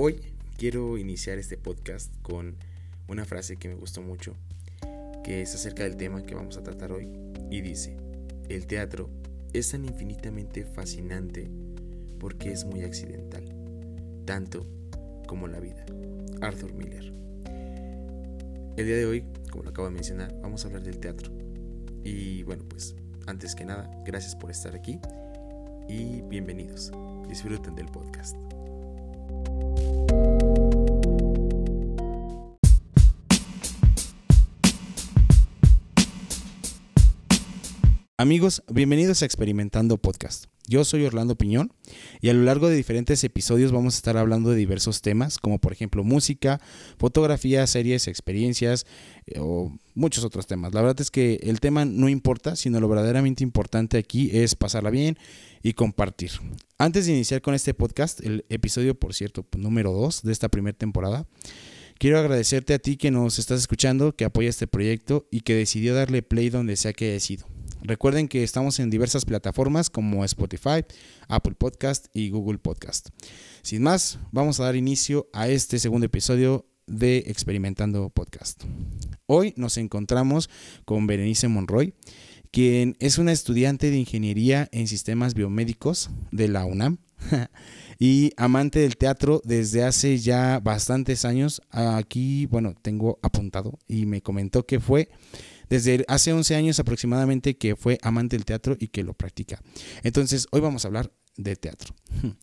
Hoy quiero iniciar este podcast con una frase que me gustó mucho, que es acerca del tema que vamos a tratar hoy, y dice, el teatro es tan infinitamente fascinante porque es muy accidental, tanto como la vida. Arthur Miller. El día de hoy, como lo acabo de mencionar, vamos a hablar del teatro. Y bueno, pues antes que nada, gracias por estar aquí y bienvenidos. Disfruten del podcast. Amigos, bienvenidos a Experimentando Podcast. Yo soy Orlando Piñón y a lo largo de diferentes episodios vamos a estar hablando de diversos temas, como por ejemplo música, fotografía, series, experiencias eh, o muchos otros temas. La verdad es que el tema no importa, sino lo verdaderamente importante aquí es pasarla bien y compartir. Antes de iniciar con este podcast, el episodio, por cierto, número 2 de esta primera temporada, quiero agradecerte a ti que nos estás escuchando, que apoya este proyecto y que decidió darle play donde sea que haya sido. Recuerden que estamos en diversas plataformas como Spotify, Apple Podcast y Google Podcast. Sin más, vamos a dar inicio a este segundo episodio de Experimentando Podcast. Hoy nos encontramos con Berenice Monroy, quien es una estudiante de Ingeniería en Sistemas Biomédicos de la UNAM y amante del teatro desde hace ya bastantes años. Aquí, bueno, tengo apuntado y me comentó que fue desde hace 11 años aproximadamente que fue amante del teatro y que lo practica. Entonces, hoy vamos a hablar de teatro.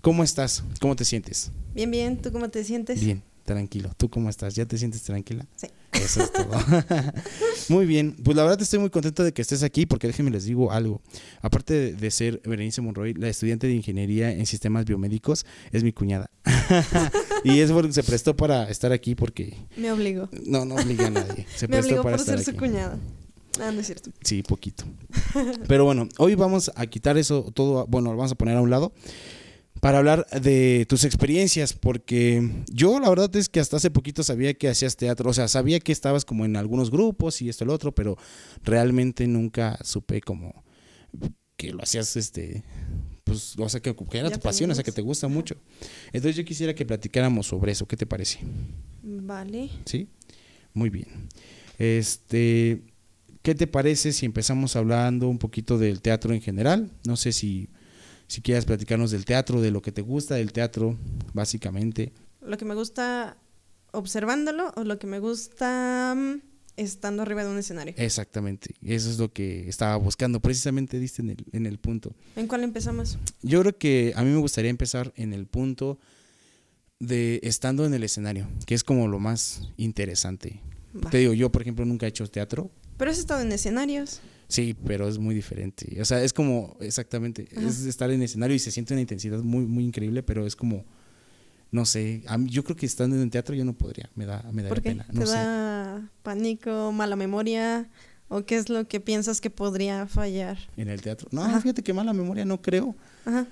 ¿Cómo estás? ¿Cómo te sientes? Bien, bien. ¿Tú cómo te sientes? Bien, tranquilo. ¿Tú cómo estás? ¿Ya te sientes tranquila? Sí. Eso es todo. muy bien. Pues la verdad estoy muy contento de que estés aquí porque déjenme les digo algo. Aparte de ser Berenice Monroy, la estudiante de Ingeniería en Sistemas Biomédicos, es mi cuñada. y es porque se prestó para estar aquí porque... Me obligó. No, no obliga a nadie. Se Me obligó para por ser su cuñada. Ah, no es cierto. Sí, poquito. Pero bueno, hoy vamos a quitar eso todo, bueno, lo vamos a poner a un lado para hablar de tus experiencias, porque yo la verdad es que hasta hace poquito sabía que hacías teatro, o sea, sabía que estabas como en algunos grupos y esto y lo otro, pero realmente nunca supe como que lo hacías, este, pues, o sea, que, que era Ya tu pasión, o sea, que te gusta mucho. Entonces yo quisiera que platicáramos sobre eso, ¿qué te parece? Vale. ¿Sí? Muy bien. Este, ¿qué te parece si empezamos hablando un poquito del teatro en general? No sé si, si quieras platicarnos del teatro, de lo que te gusta del teatro, básicamente. Lo que me gusta observándolo o lo que me gusta mm, estando arriba de un escenario. Exactamente. Eso es lo que estaba buscando. Precisamente diste en el, en el punto. ¿En cuál empezamos? Yo creo que a mí me gustaría empezar en el punto de estando en el escenario, que es como lo más interesante. Te digo, yo por ejemplo nunca he hecho teatro, Pero has estado en escenarios. Sí, pero es muy diferente. O sea, es como, exactamente, Ajá. es estar en escenario y se siente una intensidad muy, muy increíble, pero es como, no sé, a mí- yo creo que estando en teatro yo no podría, me da, me da ¿Por qué? pena. ¿Te No sé. da pánico, mala memoria? ¿O qué es lo que piensas que podría fallar? En el teatro. No, Ajá. fíjate que mala memoria no creo, Ajá.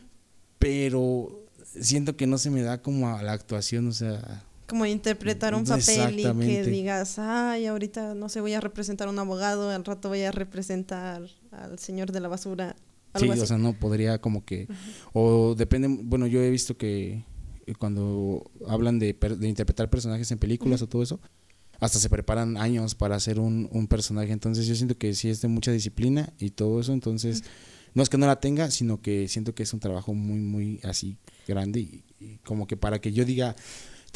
pero siento que no se me da como a la actuación, o sea, Como interpretar un papel y que digas, ay, ahorita no sé, voy a representar a un abogado, al rato voy a representar al señor de la basura. sí, así. o sea, no podría como que, o depende, bueno, yo he visto que eh, cuando hablan de, de interpretar personajes en películas o todo eso, hasta se preparan años para hacer un, un personaje. Entonces yo siento que sí es de mucha disciplina y todo eso. Entonces, no es que no la tenga, sino que siento que es un trabajo muy, muy así grande y, y como que para que yo diga,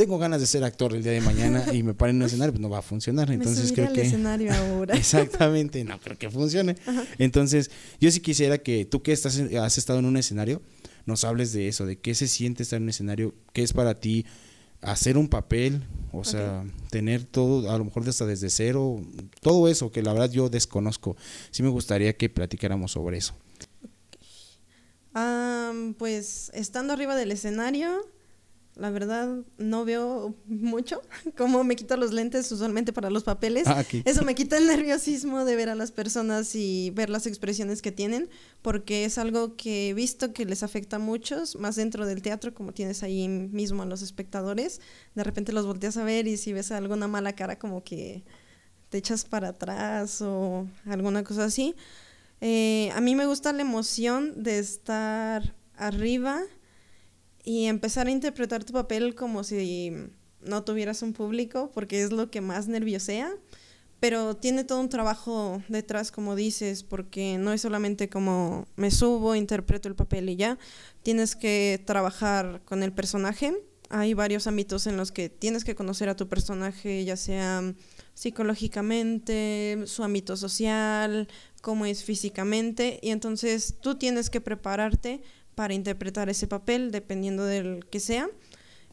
tengo ganas de ser actor el día de mañana y me paren en un escenario, pues no va a funcionar. Me Entonces subiré creo al que... escenario ahora. Exactamente, no creo que funcione. Entonces, yo sí quisiera que tú que estás has estado en un escenario, nos hables de eso, de qué se siente estar en un escenario, qué es para ti hacer un papel, o sea, tener todo, a lo mejor hasta desde cero, todo eso que la verdad yo desconozco. Sí me gustaría que platicáramos sobre eso. Pues estando arriba del escenario, la verdad no veo mucho. Como me quito los lentes usualmente para los papeles. Ah. Eso me quita el nerviosismo de ver a las personas y ver las expresiones que tienen, porque es algo que he visto que les afecta a muchos, más dentro del teatro, como tienes ahí mismo a los espectadores. De repente los volteas a ver y si ves alguna mala cara, como que te echas para atrás o alguna cosa así. Eh, a mí me gusta la emoción de estar arriba y empezar a interpretar tu papel como si no tuvieras un público, porque es lo que más nerviosea. Pero tiene todo un trabajo detrás, como dices, porque no es solamente como me subo, interpreto el papel y ya. Tienes que trabajar con el personaje. Hay varios ámbitos en los que tienes que conocer a tu personaje, ya sea psicológicamente, su ámbito social, cómo es físicamente. Y entonces tú tienes que prepararte para interpretar ese papel, dependiendo del que sea.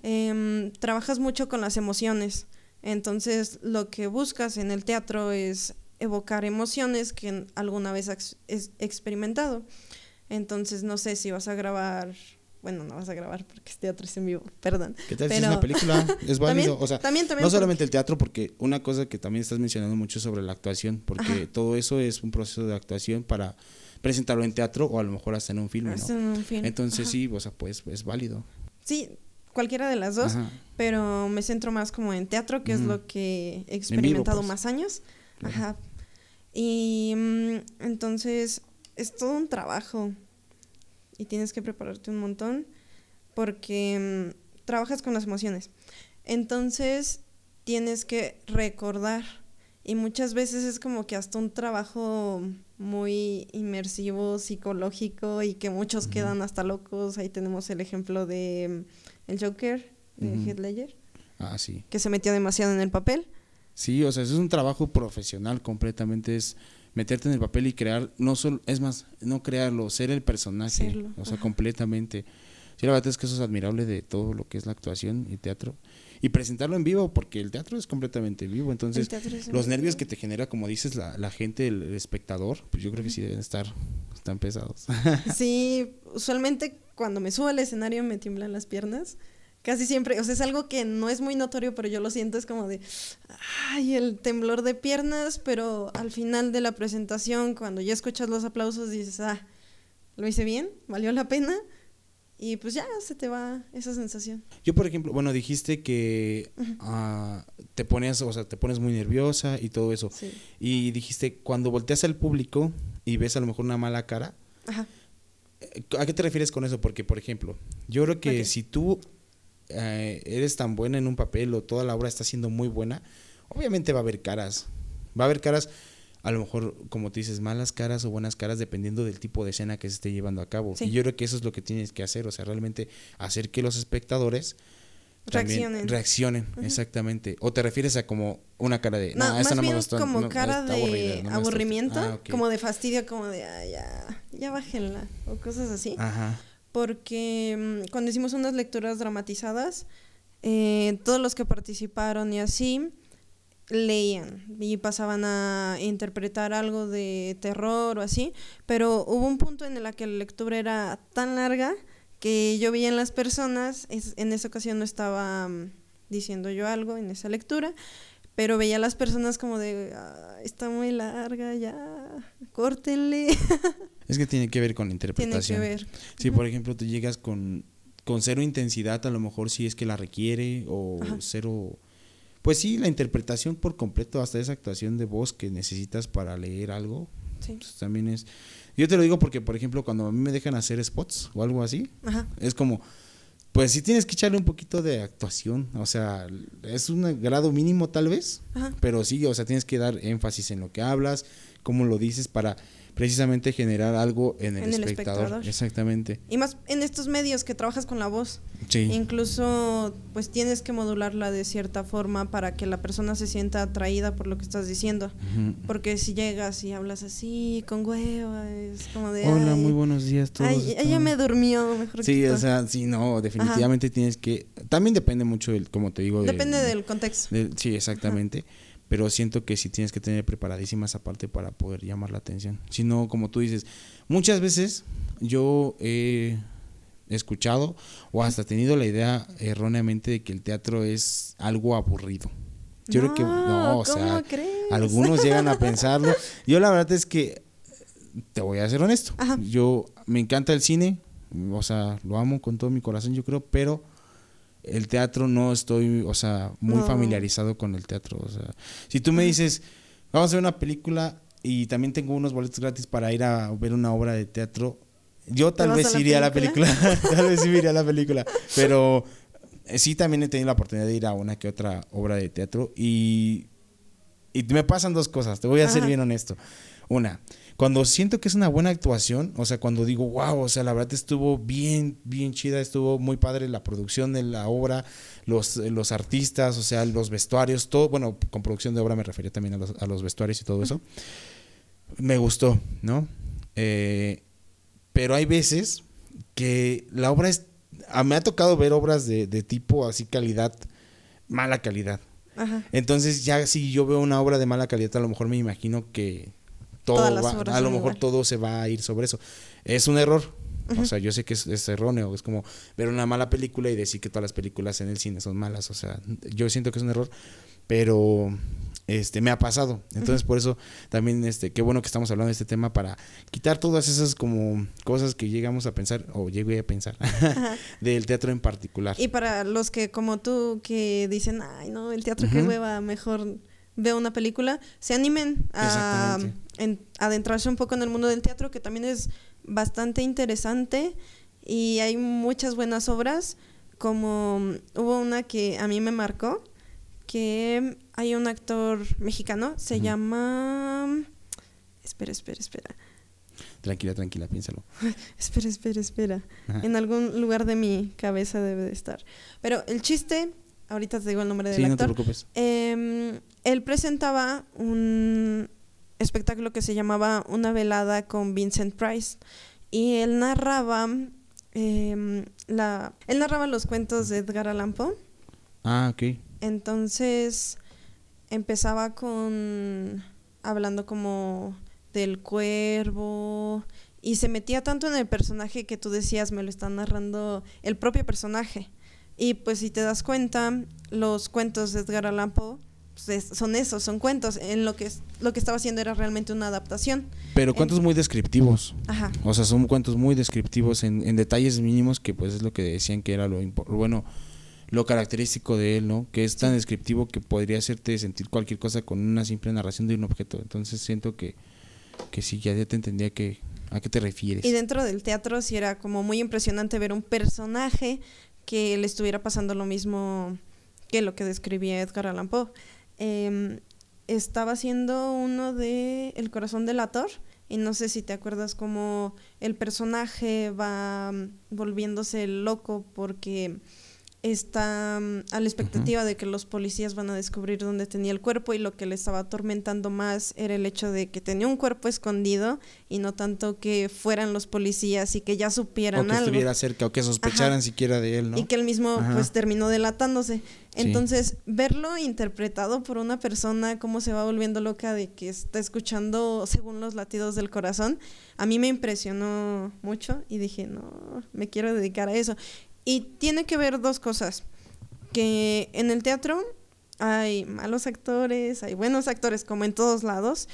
Em, trabajas mucho con las emociones entonces, lo que buscas en el teatro es evocar emociones que alguna vez has experimentado. Entonces, no sé si vas a grabar, bueno, no vas a grabar porque es teatro es en vivo, perdón. ¿Qué tal si es una película? Es válido. o sea, no solamente el teatro, porque una cosa que también estás mencionando mucho sobre la actuación, porque todo eso es un proceso de actuación para presentarlo en teatro o a lo mejor hasta en un filme, ¿no? Entonces, sí, o sea, pues es válido. Sí, cualquiera de las dos, pero me centro más como en teatro, que es lo que he experimentado pues. más años. Ajá. Y mm, entonces es todo un trabajo y tienes que prepararte un montón porque mm, trabajas con las emociones. Entonces tienes que recordar y muchas veces es como que hasta un trabajo muy inmersivo, psicológico y que muchos quedan hasta locos. Ahí tenemos el ejemplo de el Joker de Heath Ledger. Ah, sí. Que se metió demasiado en el papel. Sí, o sea, eso es un trabajo profesional completamente, es meterte en el papel y crear, no solo, es más, no crearlo, ser el personaje, o sea, completamente. Sí, la verdad es que eso es admirable de todo lo que es la actuación y teatro. Y presentarlo en vivo, porque el teatro es completamente vivo, entonces los nervios que te genera, como dices, la, la gente, el, espectador, pues yo creo que sí deben estar, están pesados. sí, usualmente cuando me subo al escenario me tiemblan las piernas. Casi siempre, o sea, es algo que no es muy notorio, pero yo lo siento, es como de, ay, el temblor de piernas, pero al final de la presentación, cuando ya escuchas los aplausos, dices, ah, lo hice bien, valió la pena, y pues ya se te va esa sensación. Yo, por ejemplo, bueno, dijiste que ah, te pones, o sea, te pones muy nerviosa y todo eso. Y dijiste, cuando volteas al público y ves a lo mejor una mala cara, Ajá. ¿A qué te refieres con eso? Porque, por ejemplo, yo creo que si tú eh, eres tan buena en un papel o toda la obra está siendo muy buena, obviamente va a haber caras. Va a haber caras, a lo mejor, como te dices, malas caras o buenas caras, dependiendo del tipo de escena que se esté llevando a cabo. Y yo creo que eso es lo que tienes que hacer, o sea, realmente hacer que los espectadores reaccionen. Reaccionen, exactamente. ¿O te refieres a como una cara de... No, más no bien como cara de aburrimiento, ah, como de fastidio, como de, ya, ya bájenla, o cosas así. Ajá. Porque mm, cuando hicimos unas lecturas dramatizadas, eh, todos los que participaron y así leían y pasaban a interpretar algo de terror o así, pero hubo un punto en el que la lectura era tan larga que yo vi en las personas, en esa ocasión no estaba mm, diciendo yo algo en esa lectura, pero veía a las personas como de, está muy larga, ya, córtenle. Es que tiene que ver con la interpretación. Tiene que ver. Si, por ejemplo, tú llegas con, con cero intensidad, a lo mejor si es que la requiere, o cero... Pues sí, la interpretación por completo, hasta esa actuación de voz que necesitas para leer algo, pues también es yo te lo digo porque, por ejemplo, cuando a mí me dejan hacer spots o algo así, es como, pues sí tienes que echarle un poquito de actuación. O sea, es un grado mínimo tal vez, pero sí, o sea, tienes que dar énfasis en lo que hablas, cómo lo dices para precisamente generar algo en el, espectador. Exactamente. Y más en estos medios que trabajas con la voz. Sí. Incluso pues tienes que modularla de cierta forma para que la persona se sienta atraída por lo que estás diciendo. Porque si llegas y hablas así, con hueva, es como de... Hola, muy buenos días todos. Ay, ella me durmió, mejor Sí, o sea, sí, no, definitivamente tienes que... También depende mucho, del, como te digo... Depende del, contexto. sí, exactamente pero siento que sí tienes que tener preparadísima esa parte para poder llamar la atención. Si no, como tú dices, muchas veces yo he escuchado o hasta tenido la idea erróneamente de que el teatro es algo aburrido. Yo creo que no, o sea, algunos llegan a pensarlo. Yo la verdad es que te voy a ser honesto. Yo me encanta el cine, o sea, lo amo con todo mi corazón, yo creo, pero el teatro no estoy, o sea, muy familiarizado con el teatro. O sea, si tú me dices, vamos a ver una película y también tengo unos boletos gratis para ir a ver una obra de teatro, Yo tal vez iría a la película, tal vez sí iría a la película, pero eh, sí también he tenido la oportunidad de ir a una que otra obra de teatro y, y me pasan dos cosas, te voy a ser bien honesto. Una, cuando siento que es una buena actuación, o sea, cuando digo, wow, o sea, la verdad estuvo bien, bien chida, estuvo muy padre la producción de la obra, los, los artistas, o sea, los vestuarios, todo, bueno, con producción de obra me refería también a los, a los vestuarios y todo eso. Me gustó, ¿no? Eh, pero hay veces que la obra es... me ha tocado ver obras de, tipo así calidad, mala calidad. Entonces ya si yo veo una obra de mala calidad, a lo mejor me imagino que todo a lo mejor todo se va a ir sobre eso. Es un error. O sea, yo sé que es, es, erróneo. Es como ver una mala película y decir que todas las películas en el cine son malas. O sea, yo siento que es un error. Pero este me ha pasado. Entonces, por eso también este qué bueno que estamos hablando de este tema para quitar todas esas como cosas que llegamos a pensar o llegué a pensar del teatro en particular. Y para los que como tú que dicen, "Ay, no, el teatro que hueva, mejor veo una película", se animen a adentrarse un poco en el mundo del teatro que también es bastante interesante y hay muchas buenas obras, como hubo una que a mí me marcó que hay un actor mexicano, se llama... Espera, espera, espera. Tranquila, tranquila, piénsalo. espera, espera, espera. En algún lugar de mi cabeza debe de estar. Pero el chiste, ahorita te digo el nombre del actor. No te preocupes. Em, él presentaba un espectáculo que se llamaba Una velada con Vincent Price. Y él narraba em, la, él narraba los cuentos de Edgar Allan Poe. Ah, ok. Entonces empezaba con hablando como del cuervo y se metía tanto en el personaje que tú decías, me lo está narrando el propio personaje. Y pues si te das cuenta, los cuentos de Edgar Allan Poe pues, son esos, son cuentos. En lo que lo que estaba haciendo era realmente una adaptación. Pero cuentos muy descriptivos. Ajá. O sea, son cuentos muy descriptivos en, en, detalles mínimos que pues es lo que decían que era lo bueno lo característico de él, ¿no? Que es tan descriptivo que podría hacerte sentir cualquier cosa con una simple narración de un objeto. Entonces siento que, que sí, ya, te entendía que, a qué te refieres. Y dentro del teatro sí era como muy impresionante ver un personaje que le estuviera pasando lo mismo que lo que describía Edgar Allan Poe. Em, estaba haciendo uno de El corazón del ator y no sé si te acuerdas cómo el personaje va volviéndose loco porque está mm, a la expectativa de que los policías van a descubrir dónde tenía el cuerpo y lo que le estaba atormentando más era el hecho de que tenía un cuerpo escondido y no tanto que fueran los policías y que ya supieran o que estuviera cerca o que sospecharan siquiera de él, ¿no? Y que él mismo pues terminó delatándose. Entonces, verlo interpretado por una persona cómo se va volviendo loca de que está escuchando según los latidos del corazón, a mí me impresionó mucho y dije, "No, me quiero dedicar a eso." Y tiene que ver dos cosas. Que en el teatro hay malos actores, hay buenos actores como en todos lados.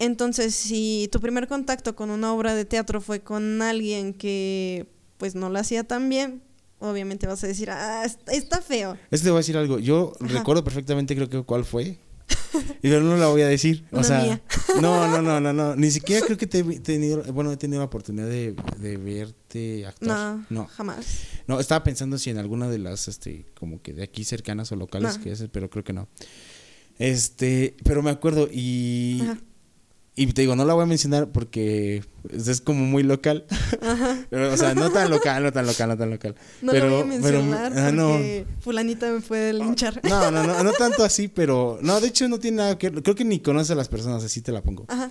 Entonces, si tu primer contacto con una obra de teatro fue con alguien que pues no lo hacía tan bien, obviamente vas a decir, ah, está feo. Es te voy a decir algo. Yo recuerdo perfectamente, creo que cuál fue. Y yo no la voy a decir. O sea, no, no, no, no, no. Ni siquiera creo que te he tenido, bueno, he tenido la oportunidad de, de verte actuar. No, jamás. No, estaba pensando si en alguna de las, este, como que de aquí cercanas o locales que es, pero creo que no. Este, pero me acuerdo y y te digo, no la voy a mencionar porque es como muy local. pero, o sea, no tan local, no tan local, no tan local. No pero, la voy a mencionar porque fulanita me puede linchar. No, no, no, no tanto así, pero... No, de hecho no tiene nada que. Creo que ni conoce a las personas, así te la pongo. Ajá.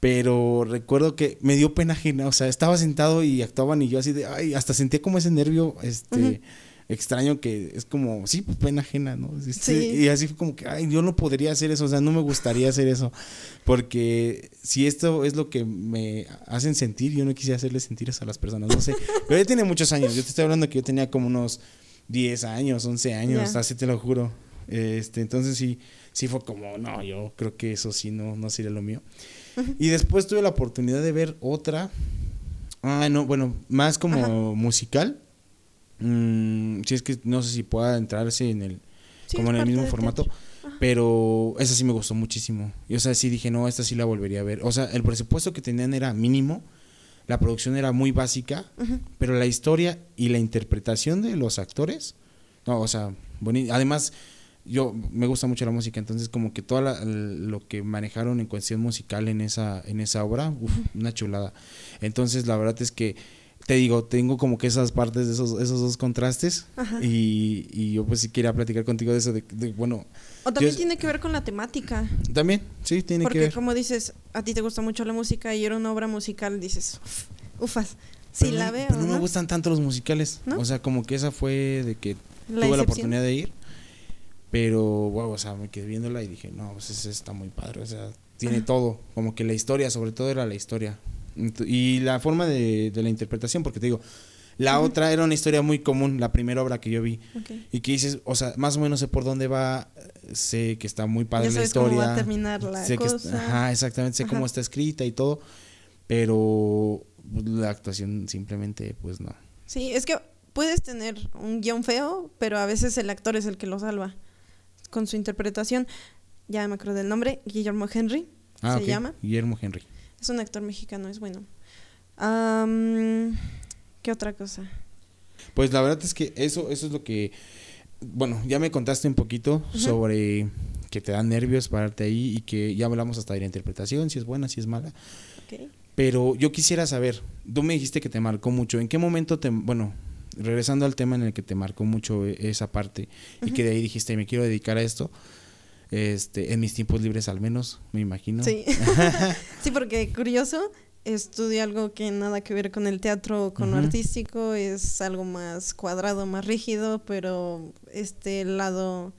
Pero recuerdo que me dio pena ajena. O sea, estaba sentado y actuaban y yo así de... Ay, hasta sentía como ese nervio, este extraño que es como, sí, pues, pena ajena, ¿no? Sí. Y así fue como que, ay, yo no podría hacer eso, o sea, no me gustaría hacer eso, porque si esto es lo que me hacen sentir, yo no quisiera hacerle sentir eso a las personas, no sé. Pero ya tiene muchos años, yo te estoy hablando que yo tenía como unos 10 años, 11 años, así te lo juro. Este, entonces sí, sí fue como, no, yo creo que eso sí no, no sería lo mío. Y después tuve la oportunidad de ver otra, ah, no, bueno, más como musical Mm, si es que no sé si pueda entrarse en el como en el mismo formato, pero esa sí me gustó muchísimo. Y o sea, sí dije, no, esta sí la volvería a ver. O sea, el presupuesto que tenían era mínimo, la producción era muy básica, pero la historia y la interpretación de los actores, no, o sea, bonito. Además, yo me gusta mucho la música, entonces como que todo lo que manejaron en cuestión musical en esa, en esa obra, uf, una chulada. Entonces la verdad es que te digo, tengo como que esas partes de esos, esos dos contrastes y, y, yo pues sí quería platicar contigo de eso, de, bueno... O también tiene que ver con la temática. También, sí, tiene que ver. Porque como dices, a ti te gusta mucho la música y era una obra musical, dices, ufas, sí la veo. Pero no, me gustan tanto los musicales, o sea, como que esa fue de que tuve la oportunidad de ir pero, wow, o sea, me quedé viéndola y dije, no, pues ese está muy padre. O sea, tiene todo. Como que la historia, sobre todo era la historia. Y la forma de, la interpretación, porque te digo, la otra era una historia muy común, la primera obra que yo vi. Y que dices, o sea, más o menos sé por dónde va, sé que está muy padre la historia. Cómo va a terminar la cosa. ajá, exactamente, sé cómo está escrita y todo. Pero la actuación simplemente, pues no. Sí, es que puedes tener un guion feo, pero a veces el actor es el que lo salva con su interpretación. Ya me acuerdo del nombre, Guillermo Henry ah, se llama. Guillermo Henry. Es un actor mexicano, es bueno. ¿Qué otra cosa? Pues la verdad es que eso, eso es lo que, bueno, ya me contaste un poquito sobre que te dan nervios pararte ahí y que ya hablamos hasta de la interpretación, si es buena, si es mala. Pero yo quisiera saber, tú me dijiste que te marcó mucho, ¿en qué momento te, bueno, regresando al tema en el que te marcó mucho e, esa parte y que de ahí dijiste, me quiero dedicar a esto, este, en mis tiempos libres al menos, me imagino. Sí, sí porque curioso, estudio algo que nada que ver con el teatro o con lo artístico, es algo más cuadrado, más rígido, pero este lado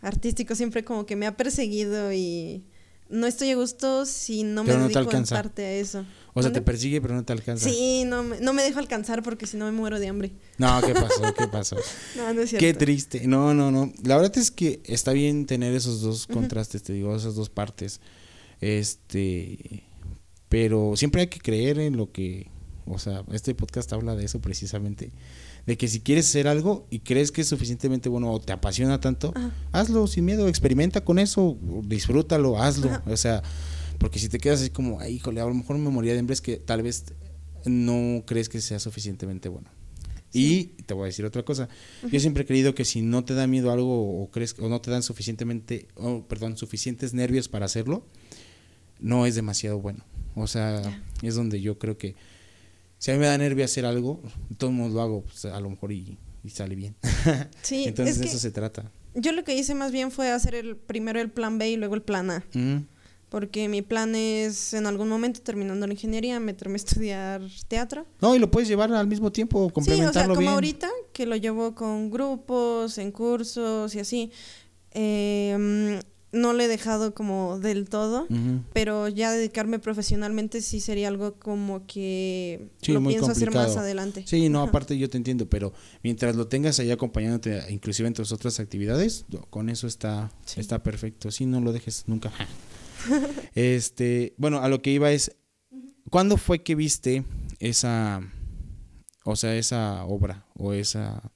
artístico siempre como que me ha perseguido y no estoy a gusto si no me dedico en parte a eso. O sea, te persigue pero no te alcanza. Sí, no me, no me dejo alcanzar porque si no me muero de hambre. No, ¿qué pasó? ¿Qué pasó? no, no es cierto. Qué triste. No, no, no. La verdad es que está bien tener esos dos contrastes, te digo, esas dos partes. Este, pero siempre hay que creer en lo que, o sea, este podcast habla de eso precisamente de que si quieres hacer algo y crees que es suficientemente bueno o te apasiona tanto, hazlo sin miedo, experimenta con eso, disfrútalo, hazlo. O sea, porque si te quedas así como, Ay, híjole, a lo mejor me moría de hambre es que tal vez no crees que sea suficientemente bueno. Y te voy a decir otra cosa. Yo siempre he creído que si no te da miedo algo o crees o no te dan suficientemente, oh, perdón, suficientes nervios para hacerlo, no es demasiado bueno. O sea, es donde yo creo que si a mí me da nervio hacer algo, todo el mundo lo hago, pues, a lo mejor y, sale bien. Sí, Entonces de eso se trata. Yo lo que hice más bien fue hacer el primero el plan B y luego el plan A. Porque mi plan es en algún momento terminando la ingeniería meterme a estudiar teatro. No, y lo puedes llevar al mismo tiempo, complementarlo sí, o sea, como ahorita que lo llevo con grupos, en cursos y así. Eh, no lo he dejado como del todo, pero ya dedicarme profesionalmente sí sería algo como que lo pienso hacer más adelante. Sí, no, aparte yo te entiendo, pero mientras lo tengas ahí acompañándote, inclusive en tus otras actividades, con eso está, está perfecto. Sí, no lo dejes nunca. Este, bueno, a lo que iba es, ¿cuándo fue que viste esa, o sea, esa obra o esa,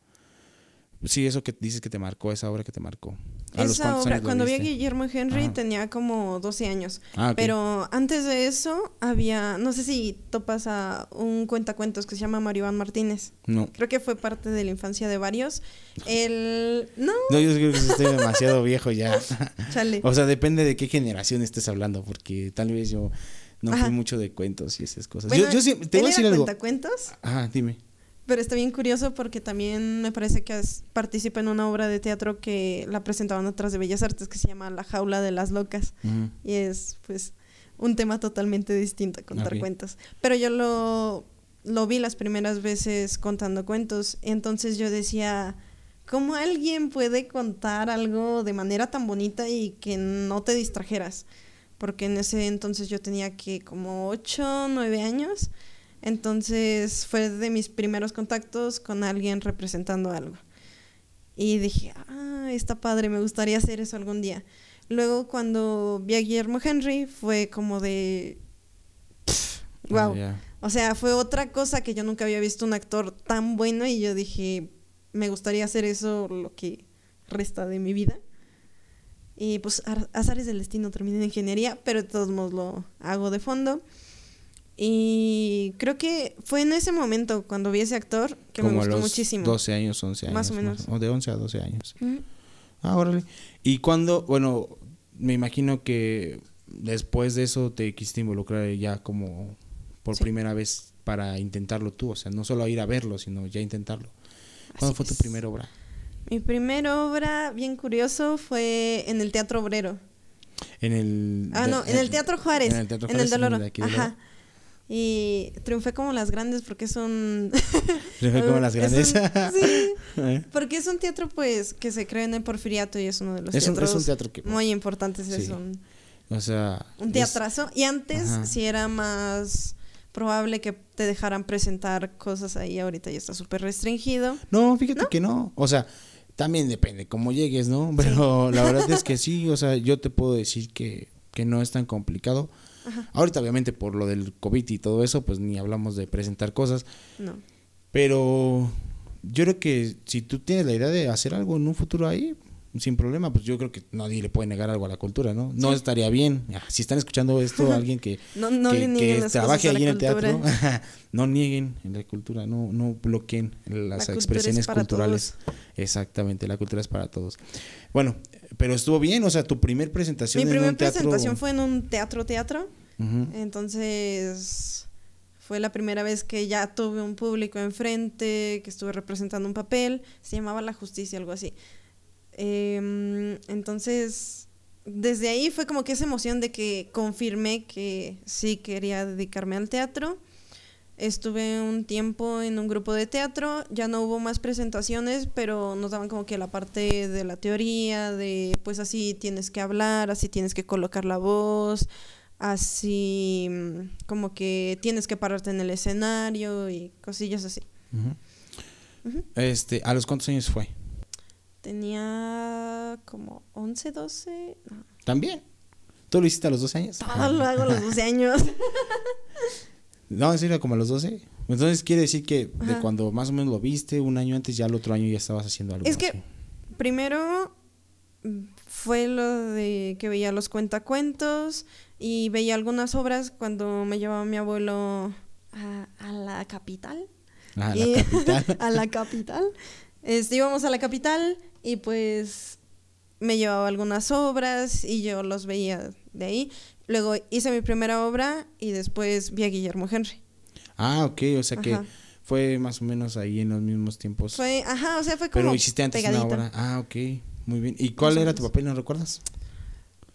sí, eso que dices que te marcó, esa obra que te marcó? Esa obra, cuando vi a Guillermo Henry tenía como 12 años. Ah, pero antes de eso había, no sé si topas a un cuentacuentos que se llama Mario Iván Martínez. No. Creo que fue parte de la infancia de varios. El... No. No, yo creo que estoy demasiado viejo ya. Chale. O sea, depende de qué generación estés hablando, porque tal vez yo no fui mucho de cuentos y esas cosas. yo, yo te voy a decir algo. cuentacuentos? Ajá, dime. Pero está bien curioso porque también me parece que participa en una obra de teatro que la presentaban atrás de Bellas Artes que se llama La jaula de las locas. Y es pues un tema totalmente distinto a contar cuentos. Pero yo lo, lo vi las primeras veces contando cuentos. Entonces yo decía, ¿cómo alguien puede contar algo de manera tan bonita y que no te distrajeras? Porque en ese entonces yo tenía que como 8, 9 años. Entonces fue de mis primeros contactos con alguien representando algo. Y dije, ah, está padre, me gustaría hacer eso algún día. Luego cuando vi a Guillermo Henry fue como de... wow. Ah, o sea, fue otra cosa que yo nunca había visto un actor tan bueno y yo dije, me gustaría hacer eso lo que resta de mi vida. Y pues azares del destino terminé en ingeniería, pero de todos modos lo hago de fondo. Y creo que fue en ese momento, cuando vi ese actor, que me Como a gustó los muchísimo. 12 años, 11 años. Más o menos. O de 11 a 12 años. Ujú. Ah, órale. Y cuando, bueno, me imagino que después de eso te quisiste involucrar ya como por Sí. primera vez para intentarlo tú, o sea, no solo ir a verlo, sino ya intentarlo. ¿Cuándo Así fue tu es. primera obra? Mi primera obra, bien curioso, fue en el Teatro Obrero. En el Ah, no, en el Teatro Juárez. En el Teatro En el Juárez, Doloro. de aquí de Ajá. Doloro. Y triunfé como las grandes porque es un... Triunfé como las es un- grandes. sí, ¿Eh? porque es un teatro pues que se cree en el Porfiriato y es uno de los Es un, teatros es un teatro que muy importantes. Es Sí. un, o sea, un es- teatrazo. Y antes Ajá. sí era más probable que te dejaran presentar cosas ahí. Ahorita ya está súper restringido. No, fíjate que no. O sea, también depende cómo llegues, ¿no? Pero la verdad es que sí, o sea, yo te puedo decir que, que no es tan complicado. Ahorita, obviamente, por lo del COVID y todo eso, pues ni hablamos de presentar cosas. No. Pero yo creo que si tú tienes la idea de hacer algo en un futuro ahí, sin problema, pues yo creo que nadie le puede negar algo a la cultura, ¿no? No estaría bien. Ah, Si están escuchando esto, alguien que, No, no que, trabaje cosas a ahí la en el teatro, no nieguen en la cultura, no, no bloqueen las expresiones culturales. Exactamente, la cultura es para todos. Bueno, pero estuvo bien, o sea, tu primer presentación Mi en primera presentación fue en un teatro teatro. Entonces fue la primera vez que ya tuve un público enfrente, que estuve representando un papel. Se llamaba La Justicia, algo así. Em, entonces, desde ahí fue como que esa emoción de que confirmé que sí quería dedicarme al teatro. Estuve un tiempo en un grupo de teatro, ya no hubo más presentaciones, pero nos daban como que la parte de la teoría, de pues así tienes que hablar, así tienes que colocar la voz, así mm, como que tienes que pararte en el escenario y cosillas así. Este, ¿a los cuántos años fue? Tenía como 11, 12, no, ¿También? ¿Tú lo hiciste a los 12 años? todo lo hago a los 12 años. No, en serio, como a los 12. Entonces quiere decir que de cuando más o menos lo viste, un año antes, ya el otro año ya estabas haciendo algo. Es que-. Primero mm, fue lo de que veía los cuentacuentos y veía algunas obras cuando me llevaba mi abuelo a, a la capital. Ah, Y- la capital. a la capital. Este, íbamos a la capital y pues me llevaba algunas obras y yo los veía de ahí. Luego hice mi primera obra y después vi a Guillermo Henry. Ah, ok, o sea que Ajá. fue más o menos ahí en los mismos tiempos. Fue, ajá, o sea, fue como Pero hiciste antes una obra. Ah, ok, muy bien. ¿Y cuál era tu papel? ¿No recuerdas?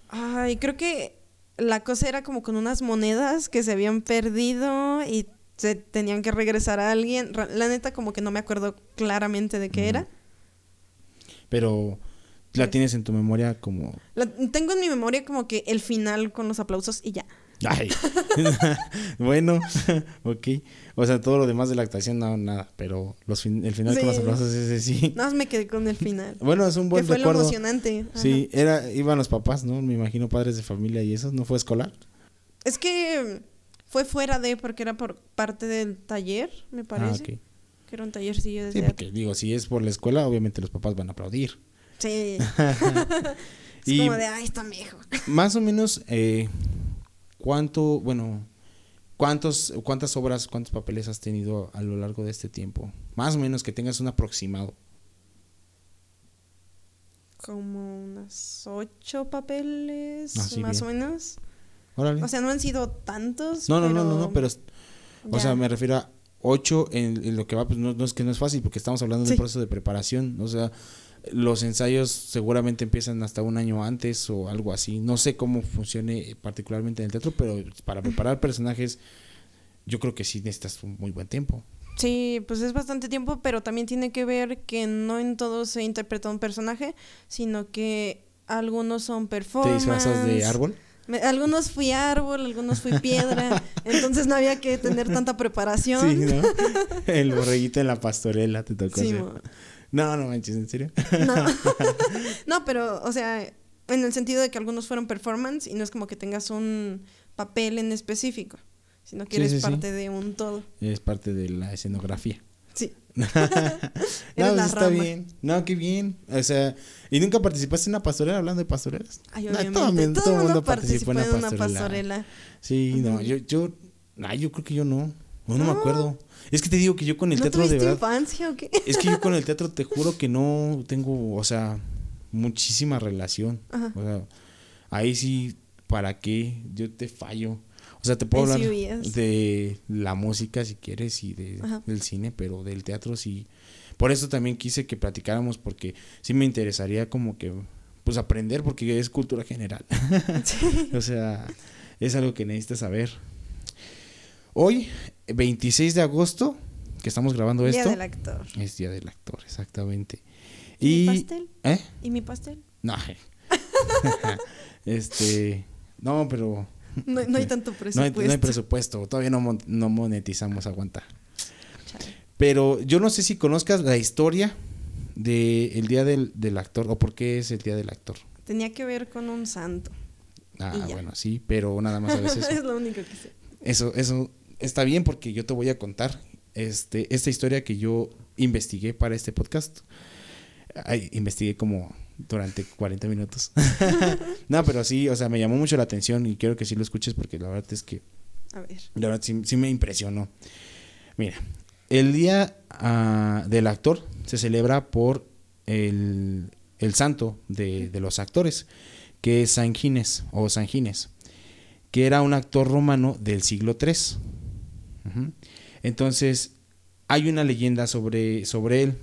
Ay, creo que la cosa era como con unas monedas que se habían perdido y se tenían que regresar a alguien. La neta como que no me acuerdo claramente de qué era. Pero la tienes en tu memoria como... La- tengo en mi memoria como que el final con los aplausos y ya. Ay, bueno, ok. O sea, todo lo demás de la actuación, no, nada. Pero los fin- el final con los aplausos, ese sí. Más me quedé con el final. Bueno, es un que buen fue recuerdo. lo emocionante. Ajá. Sí, era, iban los papás, ¿no? Me imagino padres de familia y eso, ¿no fue escolar? Es que fue fuera de, porque era por parte del taller, me parece. Ah. Que era un tallercillo de Sí, porque digo, si es por la escuela, obviamente los papás van a aplaudir. Sí. es Y- como de, ay, está viejo. Más o menos, eh, ¿cuánto, bueno, cuántos, cuántas obras, cuántos papeles has tenido a lo largo de este tiempo? Más o menos que tengas un aproximado. Como unos ocho papeles, Ah, más bien. o menos. Órale. O sea, no han sido tantos. no, no, no, no, pero no, pero, o ya. sea, me refiero a ocho en, en lo que va, pues no, no es que no es fácil, porque estamos hablando de Sí. un proceso de preparación, o sea, los ensayos seguramente empiezan hasta un año antes o algo así. No sé cómo funcione particularmente en el teatro, pero para preparar personajes, yo creo que sí necesitas un muy buen tiempo. Sí, pues es bastante tiempo, pero también tiene que ver que no en todo se interpreta un personaje, sino que algunos son ¿Te performance. disfrazas de árbol? Me- algunos fui árbol, algunos fui piedra, entonces no había que tener tanta preparación. Sí, ¿no? El borreguito en la pastorela te tocó Sí, hacer. No, no manches, ¿en serio? No. no, pero, o sea, en el sentido de que algunos fueron performance y no es como que tengas un papel en específico, sino que Sí, eres sí, sí. parte de un todo. Es parte de la escenografía. Sí. no, Eres pues está rama. bien. No, qué bien. O sea, ¿y nunca participaste en una pastorela hablando de pastorelas? Ay, No, obviamente. todo, el mundo- todo el mundo participó en una pastorela. pastorela. Sí, no, Ujú. yo, yo Ay, yo creo que yo no. No, no me acuerdo. Es que te digo que yo con el ¿No teatro de verdad. infancia o qué? Es que yo con el teatro te juro que no tengo, o sea, muchísima relación. Ajá. O sea, ahí sí, ¿para qué? Yo te fallo. O sea, te puedo sí hablar de la música si quieres y de, Ajá. del cine, pero del teatro sí. Por eso también quise que platicáramos porque sí me interesaría como que pues aprender porque es cultura general. o sea, es algo que necesitas saber. Hoy, 26 de agosto, que estamos grabando Día esto, del actor. es Día del Actor, exactamente. ¿Y Y mi pastel? ¿Eh? ¿Y mi pastel? No. este, no, pero No, no hay tanto no hay, presupuesto. no hay presupuesto, todavía no, mon- no monetizamos, aguanta. Chale. Pero yo no sé si conozcas la historia del Día del, del Actor o por qué es el Día del Actor. Tenía que ver con un santo. Ah, bueno, sí, pero nada más a veces. es lo único que sé. Eso, eso está bien porque yo te voy a contar este, esta historia que yo investigué para este podcast. Ay, investigué como durante 40 minutos. no, pero sí, o sea, me llamó mucho la atención y quiero que sí lo escuches porque la verdad es que, A ver. la verdad sí, sí me impresionó. Mira, el día ah, del actor se celebra por el, el santo de, de los actores, que es San Gines o San Gines, que era un actor romano del siglo III. Entonces, hay una leyenda sobre, sobre él.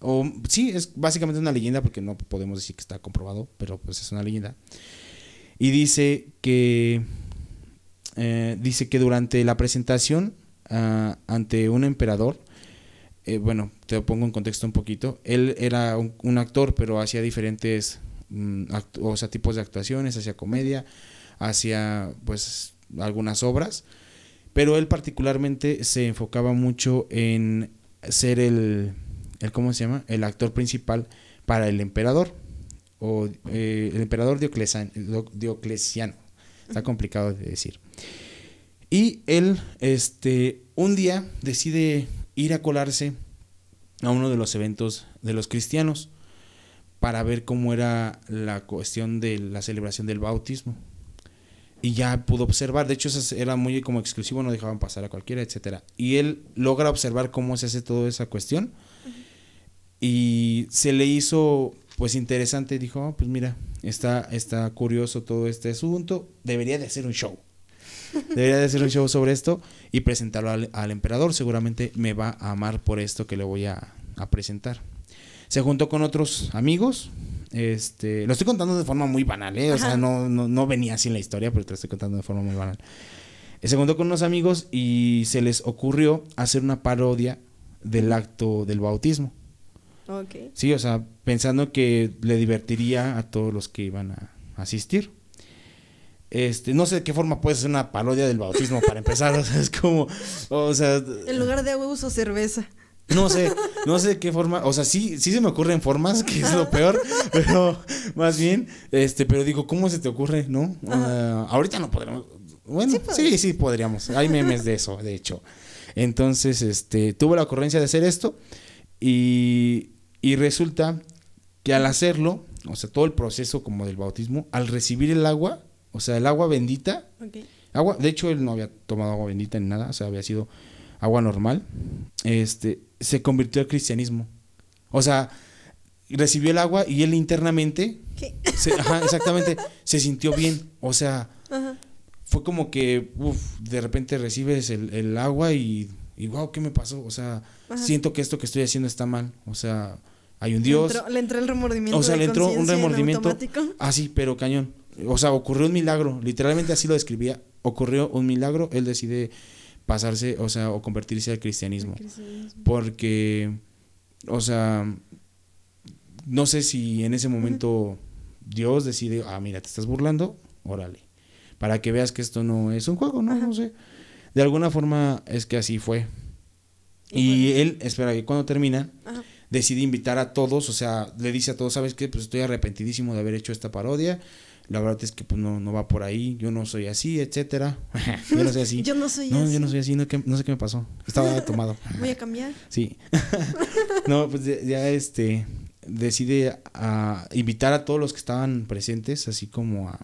O sí, es básicamente una leyenda porque no podemos decir que está comprobado, pero pues es una leyenda. Y dice que eh, dice que durante la presentación ah, ante un emperador, eh, bueno, te pongo en contexto un poquito, él era un, actor, pero hacía diferentes mm, o sea, tipos de actuaciones, hacía comedia, hacía pues algunas obras, pero él particularmente se enfocaba mucho en ser el, el ¿cómo se llama? El actor principal para el emperador, o eh, el emperador Dioclesian- Diocleciano. Está complicado de decir. Y él, este, un día decide ir a colarse a uno de los eventos de los cristianos para ver cómo era la cuestión de la celebración del bautismo. Y ya pudo observar, de hecho eso era muy como exclusivo, no dejaban pasar a cualquiera, etcétera. Y él logra observar cómo se hace toda esa cuestión y se le hizo pues interesante, dijo, "Ah, pues mira, está, está curioso todo este asunto, debería de hacer un show. Debería de hacer un show sobre esto y presentarlo al, al emperador. Seguramente me va a amar por esto que le voy a, a presentar. Se juntó con otros amigos. Este, lo estoy contando de forma muy banal, ¿eh? O sea, no, no, no venía así en la historia, pero te lo estoy contando de forma muy banal. Se juntó con unos amigos y se les ocurrió hacer una parodia del acto del bautismo. Ok. Sí, o sea, pensando que le divertiría a todos los que iban a asistir. Este, no sé de qué forma puedes hacer una parodia del bautismo para empezar, o sea, es como, o sea, En lugar de agua uso cerveza. No sé, no sé de qué forma, o sea, sí, sí se me ocurren formas, que es lo peor, pero más bien, este, pero digo, ¿cómo se te ocurre, no? Ah, ahorita no podremos, bueno, Sí sí, sí, podríamos, hay memes de eso, de hecho. Entonces, este, tuve la ocurrencia de hacer esto y, y resulta que al hacerlo, o sea, todo el proceso como del bautismo, al recibir el agua, o sea, el agua bendita. Agua, de hecho él no había tomado agua bendita ni nada, o sea, había sido agua normal. Este, se convirtió al cristianismo. O sea, recibió el agua y él internamente, ¿Qué? se- ajá, exactamente, se sintió bien. O sea, Ajá. fue como que, uf, de repente recibes el, el agua y, y, wow, ¿qué me pasó? O sea, Ajá. siento que esto que estoy haciendo está mal. O sea, hay un Le Dios. entró- Le entró el remordimiento. O sea, le entró un remordimiento. Así, pero cañón. O sea, ocurrió un milagro. Literalmente así lo describía. Ocurrió un milagro. Él decide pasarse, o sea, o convertirse al cristianismo. Cristianismo. Porque, o sea, no sé si en ese momento Dios decide, ah, mira, te estás burlando, órale. Para que veas que esto no es un juego, ¿no? Ajá. No sé. De alguna forma es que así fue. Y Y él, espera, que cuando termina, Ajá. decide invitar a todos, o sea, le dice a todos, ¿sabes qué? Pues estoy arrepentidísimo de haber hecho esta parodia. La verdad es que pues no, no va por ahí, yo no soy así, etcétera. yo no soy así. Yo no soy no, así. yo no soy así, no, que- no sé qué me pasó. Estaba tomado. Voy a cambiar. Sí. no, pues ya, este decide a invitar a todos los que estaban presentes, así como a,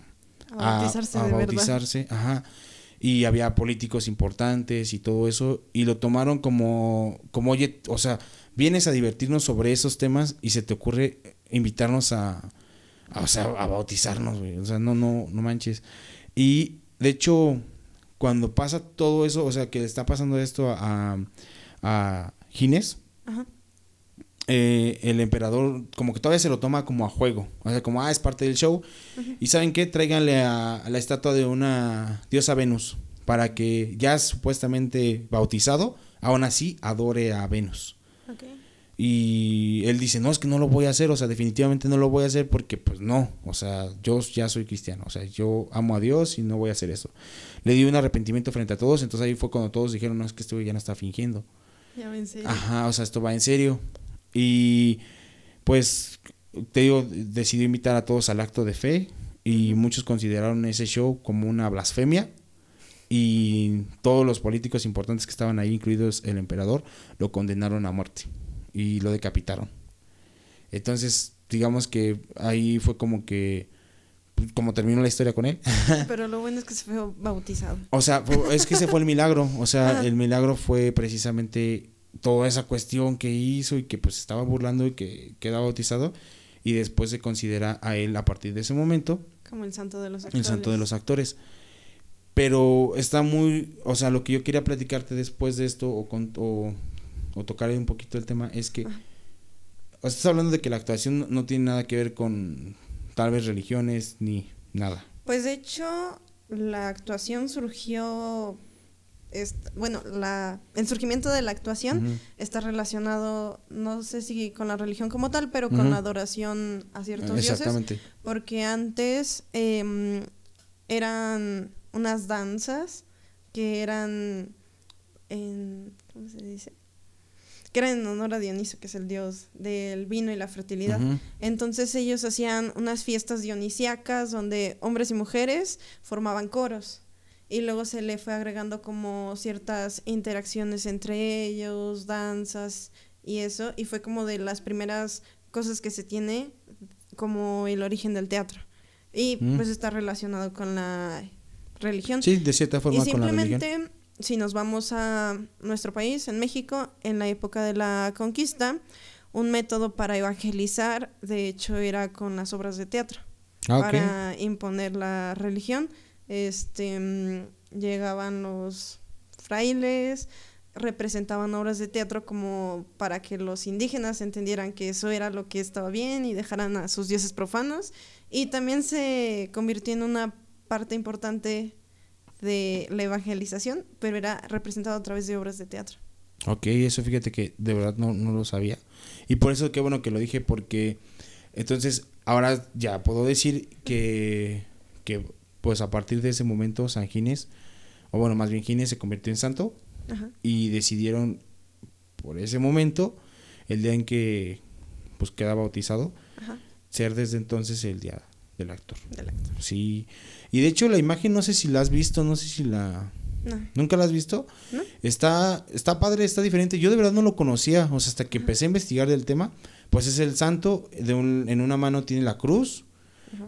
A bautizarse a de verdad. bautizarse, ajá. y había políticos importantes y todo eso y lo tomaron como como oye o sea vienes a divertirnos sobre esos temas y se te ocurre invitarnos a, o sea a bautizarnos güey. O sea no no no manches. Y de hecho cuando pasa todo eso o sea que le está pasando esto a a Ginés eh, el emperador como que todavía se lo toma como a juego, o sea, como, ah, es parte del show. Y saben qué, tráiganle a, la estatua de una diosa Venus, para que ya supuestamente bautizado, aún así adore a Venus. Y él dice, no, es que no lo voy a hacer, o sea, definitivamente no lo voy a hacer porque pues no, o sea, yo ya soy cristiano, o sea, yo amo a Dios y no voy a hacer eso. Le dio un arrepentimiento frente a todos, entonces ahí fue cuando todos dijeron, no, es que esto ya no está fingiendo. Ya va en serio. Ajá, o sea, esto va en serio. Y pues te digo, decidió invitar a todos al acto de fe y muchos consideraron ese show como una blasfemia y todos los políticos importantes que estaban ahí, incluidos el emperador, lo condenaron a muerte y lo decapitaron. Entonces, digamos que ahí fue como que pues, como terminó la historia con él. Pero lo bueno es que se fue bautizado. O sea, es que ese fue el milagro. O sea, el milagro fue precisamente toda esa cuestión que hizo y que pues estaba burlando y que queda bautizado y después se considera a él a partir de ese momento como el santo de los actores. El santo de los actores. Pero está muy, o sea, lo que yo quería platicarte después de esto o, con, o, tocar un poquito el tema es que estás hablando de que la actuación no tiene nada que ver con tal vez religiones ni nada. Pues de hecho la actuación surgió bueno, la, el surgimiento de la actuación está relacionado, no sé si con la religión como tal, pero con la adoración a ciertos dioses. Porque antes em, eran unas danzas que eran en, ¿cómo se dice? Que eran en honor a Dioniso, que es el dios del vino y la fertilidad. Entonces ellos hacían unas fiestas dionisíacas donde hombres y mujeres formaban coros y luego se le fue agregando como ciertas interacciones entre ellos, danzas y eso, y fue como de las primeras cosas que se tiene como el origen del teatro. Y mm. pues está relacionado con la religión. Sí, de cierta forma y simplemente, si nos vamos a nuestro país, en México, en la época de la conquista, un método para evangelizar, de hecho, era con las obras de teatro, ah, para imponer la religión este, mm, llegaban los frailes, representaban obras de teatro como para que los indígenas entendieran que eso era lo que estaba bien y dejaran a sus dioses profanos. Y también se convirtió en una parte importante de la evangelización, pero era representado a través de obras de teatro. Ok, eso fíjate que de verdad no, no lo sabía. Y por eso qué bueno que lo dije, porque entonces ahora ya puedo decir que, que pues a partir de ese momento San Ginés, o bueno, más bien Ginés se convirtió en santo y decidieron por ese momento, el día en que pues queda bautizado, ser desde entonces el día del actor. Del actor. Sí. Y de hecho la imagen no sé si la has visto, no sé si la... ¿Nunca la has visto? Está, está padre, está diferente. Yo de verdad no lo conocía, o sea, hasta que empecé a investigar del tema, pues es el santo, de un, en una mano tiene la cruz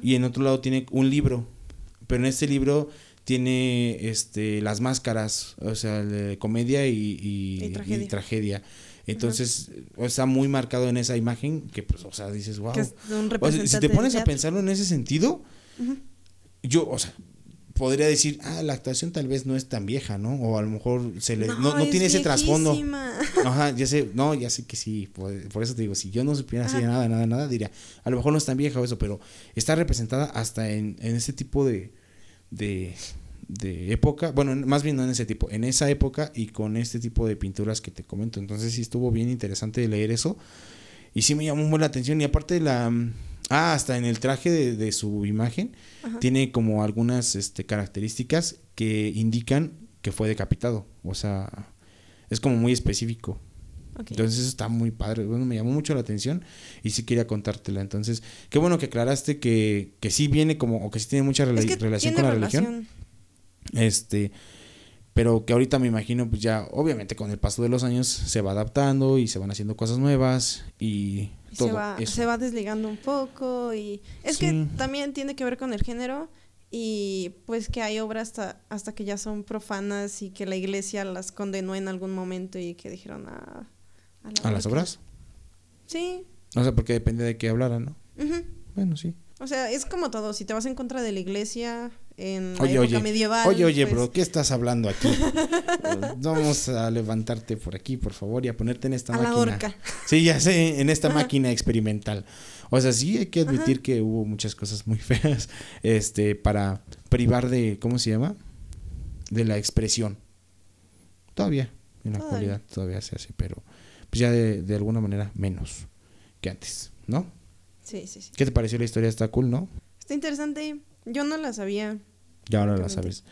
y en otro lado tiene un libro. Pero en este libro tiene este las máscaras, o sea, de comedia y, tragedia. Entonces, está muy marcado en esa imagen que, pues, o sea, dices, wow. si te pones a pensarlo en ese sentido, yo, o sea, podría decir, ah, la actuación tal vez no es tan vieja, ¿no? O a lo mejor se le, no, no, tiene ese trasfondo. Ajá, ya sé, no, ya sé que sí, por, eso te digo, si yo no supiera así nada, nada, nada, diría, a lo mejor no es tan vieja o eso, pero está representada hasta en, en ese tipo de, de, época, bueno, más bien no en ese tipo, en esa época y con este tipo de pinturas que te comento. Entonces sí estuvo bien interesante leer eso y sí me llamó muy la atención y aparte de la... Ah, hasta en el traje de, su imagen tiene como algunas este, características que indican que fue decapitado. O sea, es como muy específico. Entonces eso está muy padre. Bueno, me llamó mucho la atención y sí quería contártela. Entonces, qué bueno que aclaraste que, que sí viene como, o que sí tiene mucha relación con la religión. Este, pero que ahorita me imagino, pues ya, obviamente con el paso de los años se va adaptando y se van haciendo cosas nuevas y todo se va, se va desligando un poco y es que también tiene que ver con el género y pues que hay obras hasta, hasta que ya son profanas y que la iglesia las condenó en algún momento y que dijeron ah, a, a, las obras. Sí. O sea, porque depende de qué hablaran, ¿no? Bueno, sí. O sea, es como todo, si te vas en contra de la iglesia en la época medieval. Oye, oye, bro, pues ¿qué estás hablando aquí? Vamos a levantarte por aquí, por favor, y a ponerte en esta máquina. La horca. Sí, ya sé, en esta máquina experimental. O sea, sí hay que admitir que hubo muchas cosas muy feas este para privar de ¿cómo se llama? de la expresión. Todavía en la actualidad todavía se hace, pero pues ya de, de alguna manera menos que antes, ¿no? Sí, sí, sí. ¿Qué te pareció la historia? Está cool, ¿no? Está interesante. Yo no la sabía. Ya ahora la sabes.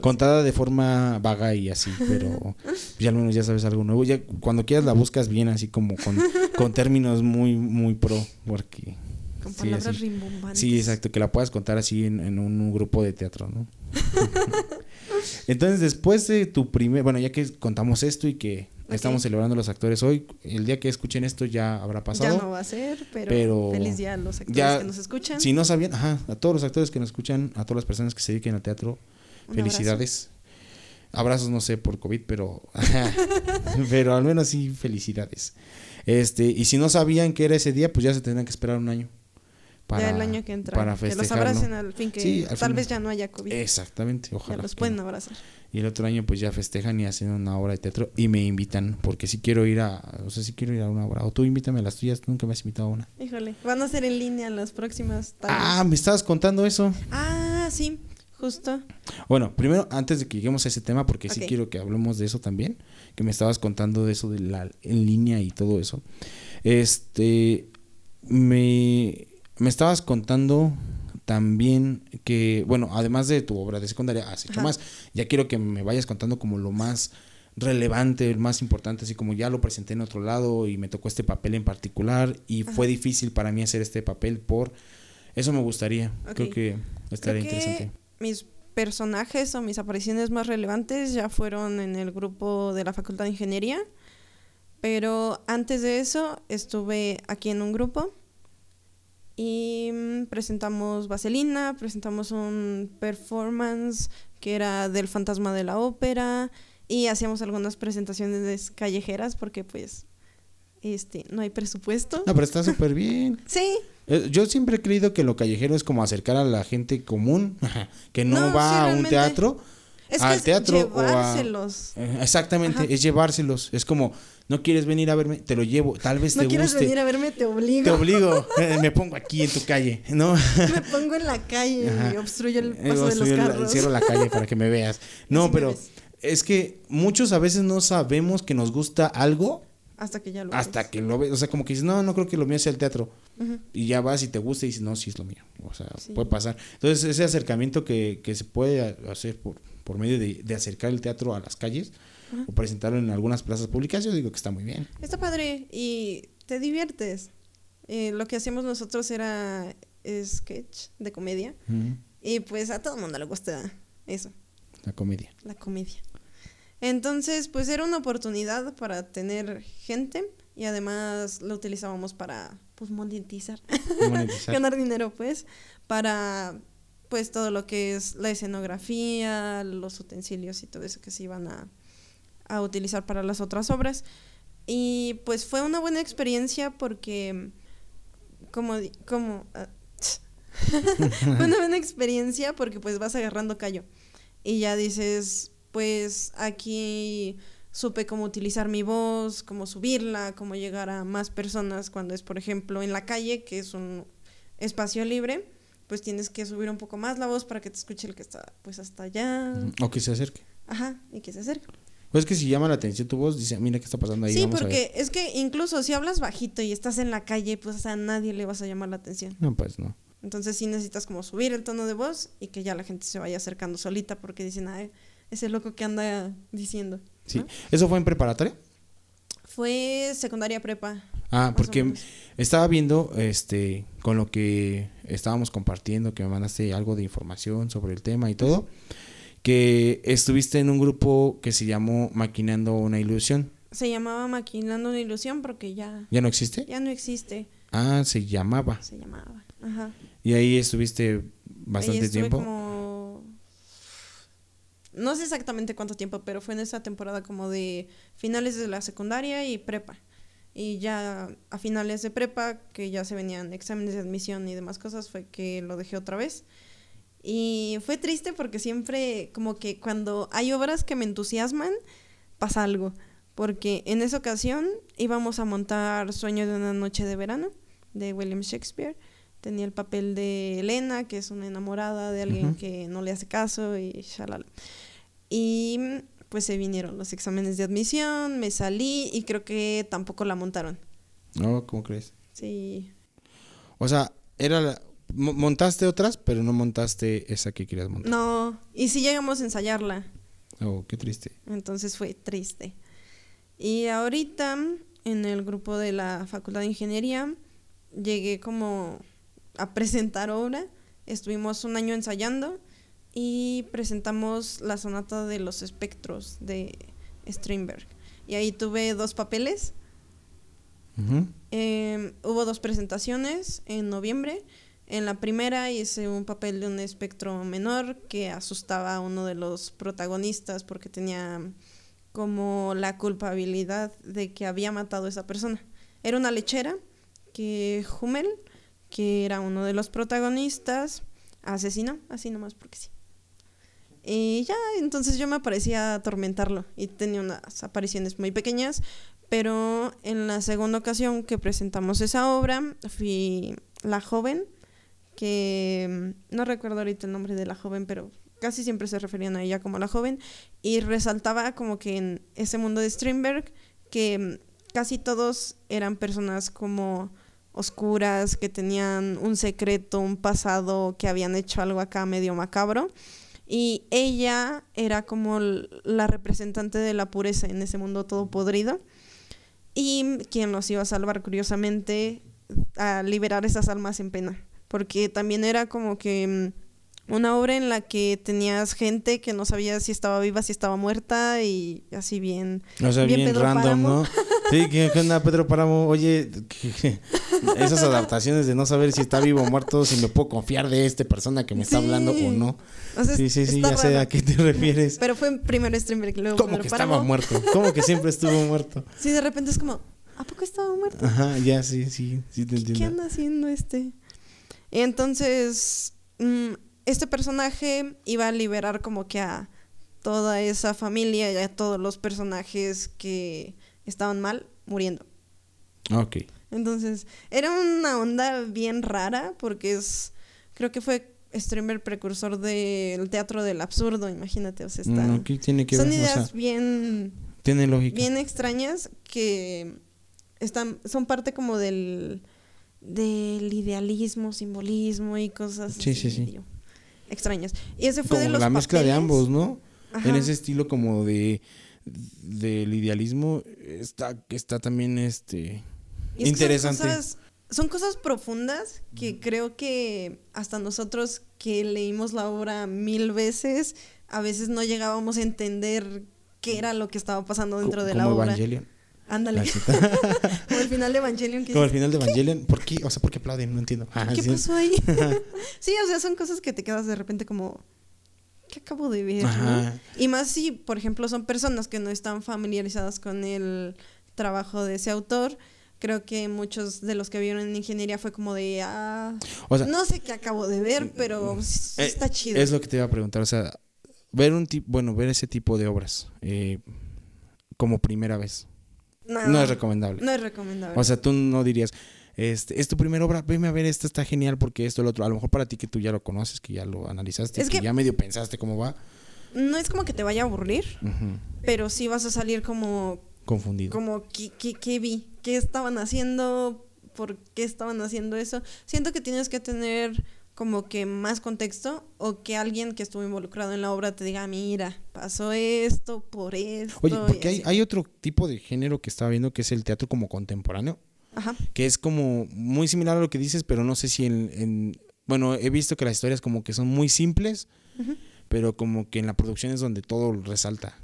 Contada de forma vaga y así, pero ya al menos ya sabes algo nuevo. Ya cuando quieras la buscas bien, así como con, con términos muy, muy pro, porque... Con palabras rimbombantes. Sí, exacto, que la puedas contar así en, en un grupo de teatro, ¿no? Entonces, después de tu primer, bueno, ya que contamos esto y que estamos celebrando los actores hoy, el día que escuchen esto ya habrá pasado. Ya no va a ser, pero, feliz día a los actores que nos escuchan. Si no sabían, ajá, a todos los actores que nos escuchan, a todas las personas que se dediquen al teatro, felicidades. Abrazos, no sé, por COVID, pero, pero al menos sí, felicidades. Este, y si no sabían que era ese día, pues ya se tendrán que esperar un año. Para, ya el año que entra. Para que los abracen al fin que tal vez ya no haya COVID. Exactamente, ojalá. Ya los pueden abrazar. Y el otro año pues ya festejan y hacen una obra de teatro y me invitan porque si quiero ir a, o sea, si quiero ir a una obra. O tú invítame a las tuyas, nunca me has invitado a una. Híjole, van a ser en línea las próximas. Ah, me estabas contando eso. Ah, sí, justo. Bueno, primero, antes de que lleguemos a ese tema, porque sí quiero que hablemos de eso también, que me estabas contando de eso de la en línea y todo eso. Este, me me estabas contando también que, bueno, además de tu obra de secundaria, has hecho más. Ya quiero que me vayas contando como lo más relevante, el más importante, así como ya lo presenté en otro lado y me tocó este papel en particular y fue difícil para mí hacer este papel por... Eso me gustaría, creo que estaría interesante. mis personajes o mis apariciones más relevantes ya fueron en el grupo de la Facultad de Ingeniería, pero antes de eso estuve aquí en un grupo y mm, presentamos Vaselina, presentamos un performance que era del fantasma de la ópera y hacíamos algunas presentaciones callejeras porque pues este no hay presupuesto. No, pero está súper bien. sí. Eh, yo siempre he creído que lo callejero es como acercar a la gente común que no, va a un teatro es al teatro llevárselos. Eh, exactamente, es llevárselos. Es como, no quieres venir a verme, te lo llevo, tal vez te guste. No quieres venir a verme, te obligo. Te obligo, eh, me pongo aquí en tu calle, ¿no? me pongo en la calle y obstruyo el paso de los carros. cierro la calle para que me veas. No, pero es que muchos a veces no sabemos que nos gusta algo hasta que ya lo Hasta que lo ves. O sea, como que dices, no, no creo que lo mío sea el teatro. Y ya vas y te gusta y dices, no, sí es lo mío. O sea, puede pasar. Entonces, ese acercamiento que, que se puede hacer por, por medio de, acercar el teatro a las calles o presentarlo en algunas plazas públicas, yo digo que está muy bien. Está padre y te diviertes. Eh, lo que hacíamos nosotros era sketch de comedia y pues a todo el mundo le gusta eso. La comedia. La comedia. Entonces, pues era una oportunidad para tener gente y además lo utilizábamos para pues monetizar, monetizar. ganar dinero pues, para pues todo lo que es la escenografía, los utensilios y todo eso que se iban a, a utilizar para las otras obras. Y pues fue una buena experiencia porque como, como ah, fue una buena experiencia porque pues vas agarrando callo y ya dices, pues aquí supe cómo utilizar mi voz, cómo subirla, cómo llegar a más personas cuando es, por ejemplo, en la calle, que es un espacio libre pues tienes que subir un poco más la voz para que te escuche el que está pues hasta allá. O que se acerque. Ajá, y que se acerque. Pues que si llama la atención tu voz, dice, mira qué está pasando ahí. Sí, porque es que incluso si hablas bajito y estás en la calle, pues a nadie le vas a llamar la atención. No, pues no. Entonces sí necesitas como subir el tono de voz y que ya la gente se vaya acercando solita porque dicen, ay, ese loco que anda diciendo. Sí. ¿Eso fue en preparatoria? Fue secundaria prepa. Ah, porque estaba viendo, este, con lo que estábamos compartiendo, que me mandaste algo de información sobre el tema y todo, que estuviste en un grupo que se llamó Maquinando una Ilusión. Se llamaba Maquinando una Ilusión porque ya... ¿Ya no existe? Ya no existe. Ah, se llamaba. Se llamaba, ajá. Y ahí estuviste bastante ahí tiempo. como no sé exactamente cuánto tiempo, pero fue en esa temporada como de finales de la secundaria y prepa. Y ya a finales de prepa, que ya se venían exámenes de admisión y demás cosas, fue que lo dejé otra vez. Y fue triste porque siempre como que cuando hay obras que me entusiasman, pasa algo. Porque en esa ocasión íbamos a montar Sueño de una noche de verano de William Shakespeare. Tenía el papel de Elena, que es una enamorada de alguien que no le hace caso y shalala. Y pues se vinieron los exámenes de admisión, me salí y creo que tampoco la montaron. No, ¿cómo crees? Sí. O sea, era la- montaste otras, pero no montaste esa que querías montar. No, y sí llegamos a ensayarla, Oh, qué triste. entonces fue triste. Y ahorita en el grupo de la Facultad de Ingeniería llegué como a presentar obra, estuvimos un año ensayando y presentamos la sonata de los espectros de Strindberg. Y ahí tuve dos papeles. Ujú. Eh, hubo dos presentaciones en noviembre. En la primera hice un papel de un espectro menor que asustaba a uno de los protagonistas porque tenía como la culpabilidad de que había matado a esa persona. Era una lechera que Hummel, que era uno de los protagonistas, asesinó, así nomás porque sí. Y ya, entonces yo me aparecía atormentarlo y tenía unas apariciones muy pequeñas, pero en la segunda ocasión que presentamos esa obra fui la joven, que mm, no recuerdo ahorita el nombre de la joven, pero casi siempre se referían a ella como la joven, y resaltaba como que en ese mundo de Strindberg que mm, casi todos eran personas como oscuras, que tenían un secreto, un pasado, que habían hecho algo acá medio macabro. Y ella era como la representante de la pureza en ese mundo todo podrido. Y quien los iba a salvar, curiosamente, a liberar esas almas en pena. Porque también era como que mm, una obra en la que tenías gente que no sabía si estaba viva, si estaba muerta y así bien. O sea, Bien bien, Pedro random, Páramo. ¿no? Sí, ¿qué, qué onda, Pedro Páramo? Oye, esas adaptaciones de no saber si está vivo o muerto, si me puedo confiar de esta persona que me está Sí. hablando o no. O sea, Sí, sí, sí, ya sé a qué te refieres. Pero fue primero Strindberg luego ¿Cómo Pedro que Páramo. estaba muerto? ¿Cómo que siempre estuvo muerto? Sí, de repente es como, ¿a poco estaba muerto? Ajá, ya, sí, sí, sí te ¿Qué entiendo. anda haciendo este? Entonces, mm, este personaje iba a liberar como que a toda esa familia y a todos los personajes que estaban mal muriendo. Ok. Entonces, era una onda bien rara porque es, creo que fue Strindberg precursor del teatro del absurdo, imagínate, o sea, está, Mm, ¿Qué tiene que son ver? O ideas sea, bien tiene lógica. bien extrañas que están son parte como del del idealismo, simbolismo y cosas Sí, así sí, sí. extrañas. Y ese fue como de los la mezcla de ambos, ¿no? Ajá. En ese estilo como de del idealismo está está también este es interesante. Son cosas, son cosas profundas que creo que hasta nosotros que leímos la obra mil veces, a veces no llegábamos a entender qué era lo que estaba pasando dentro co- de la obra. Evangelion. Ándale. Como el final de Evangelion como el final de Evangelion. ¿Por qué? O sea, ¿por qué aplauden? No entiendo. Ah, ¿Qué pasó ahí? sí, o sea, son cosas que te quedas de repente como, ¿qué acabo de ver? no? Y más si, por ejemplo, son personas que no están familiarizadas con el trabajo de ese autor. Creo que muchos de los que vieron en ingeniería fue como de, ah, O sea, no sé qué acabo de ver, pero sí eh, está chido. Es lo que te iba a preguntar, o sea, ver un tipo, bueno, ver ese tipo de obras eh, como primera vez no es recomendable. No es recomendable. O sea, tú no dirías, este, es tu primera obra, veme a ver, esta está genial porque esto, lo otro. A lo mejor para ti que tú ya lo conoces, que ya lo analizaste, Es que, que- ya medio pensaste cómo va, no es como que te vaya a aburrir, pero sí vas a salir como, confundido. como ¿qué, qué, qué vi? ¿Qué estaban haciendo? ¿Por qué estaban haciendo eso? Siento que tienes que tener como que más contexto o que alguien que estuvo involucrado en la obra te diga, mira, pasó esto por esto. Oye, porque hay, así". hay otro tipo de género que estaba viendo que es el teatro como contemporáneo, Ajá. que es como muy similar a lo que dices, pero no sé si en, en- bueno, he visto que las historias como que son muy simples, pero como que en la producción es donde todo resalta.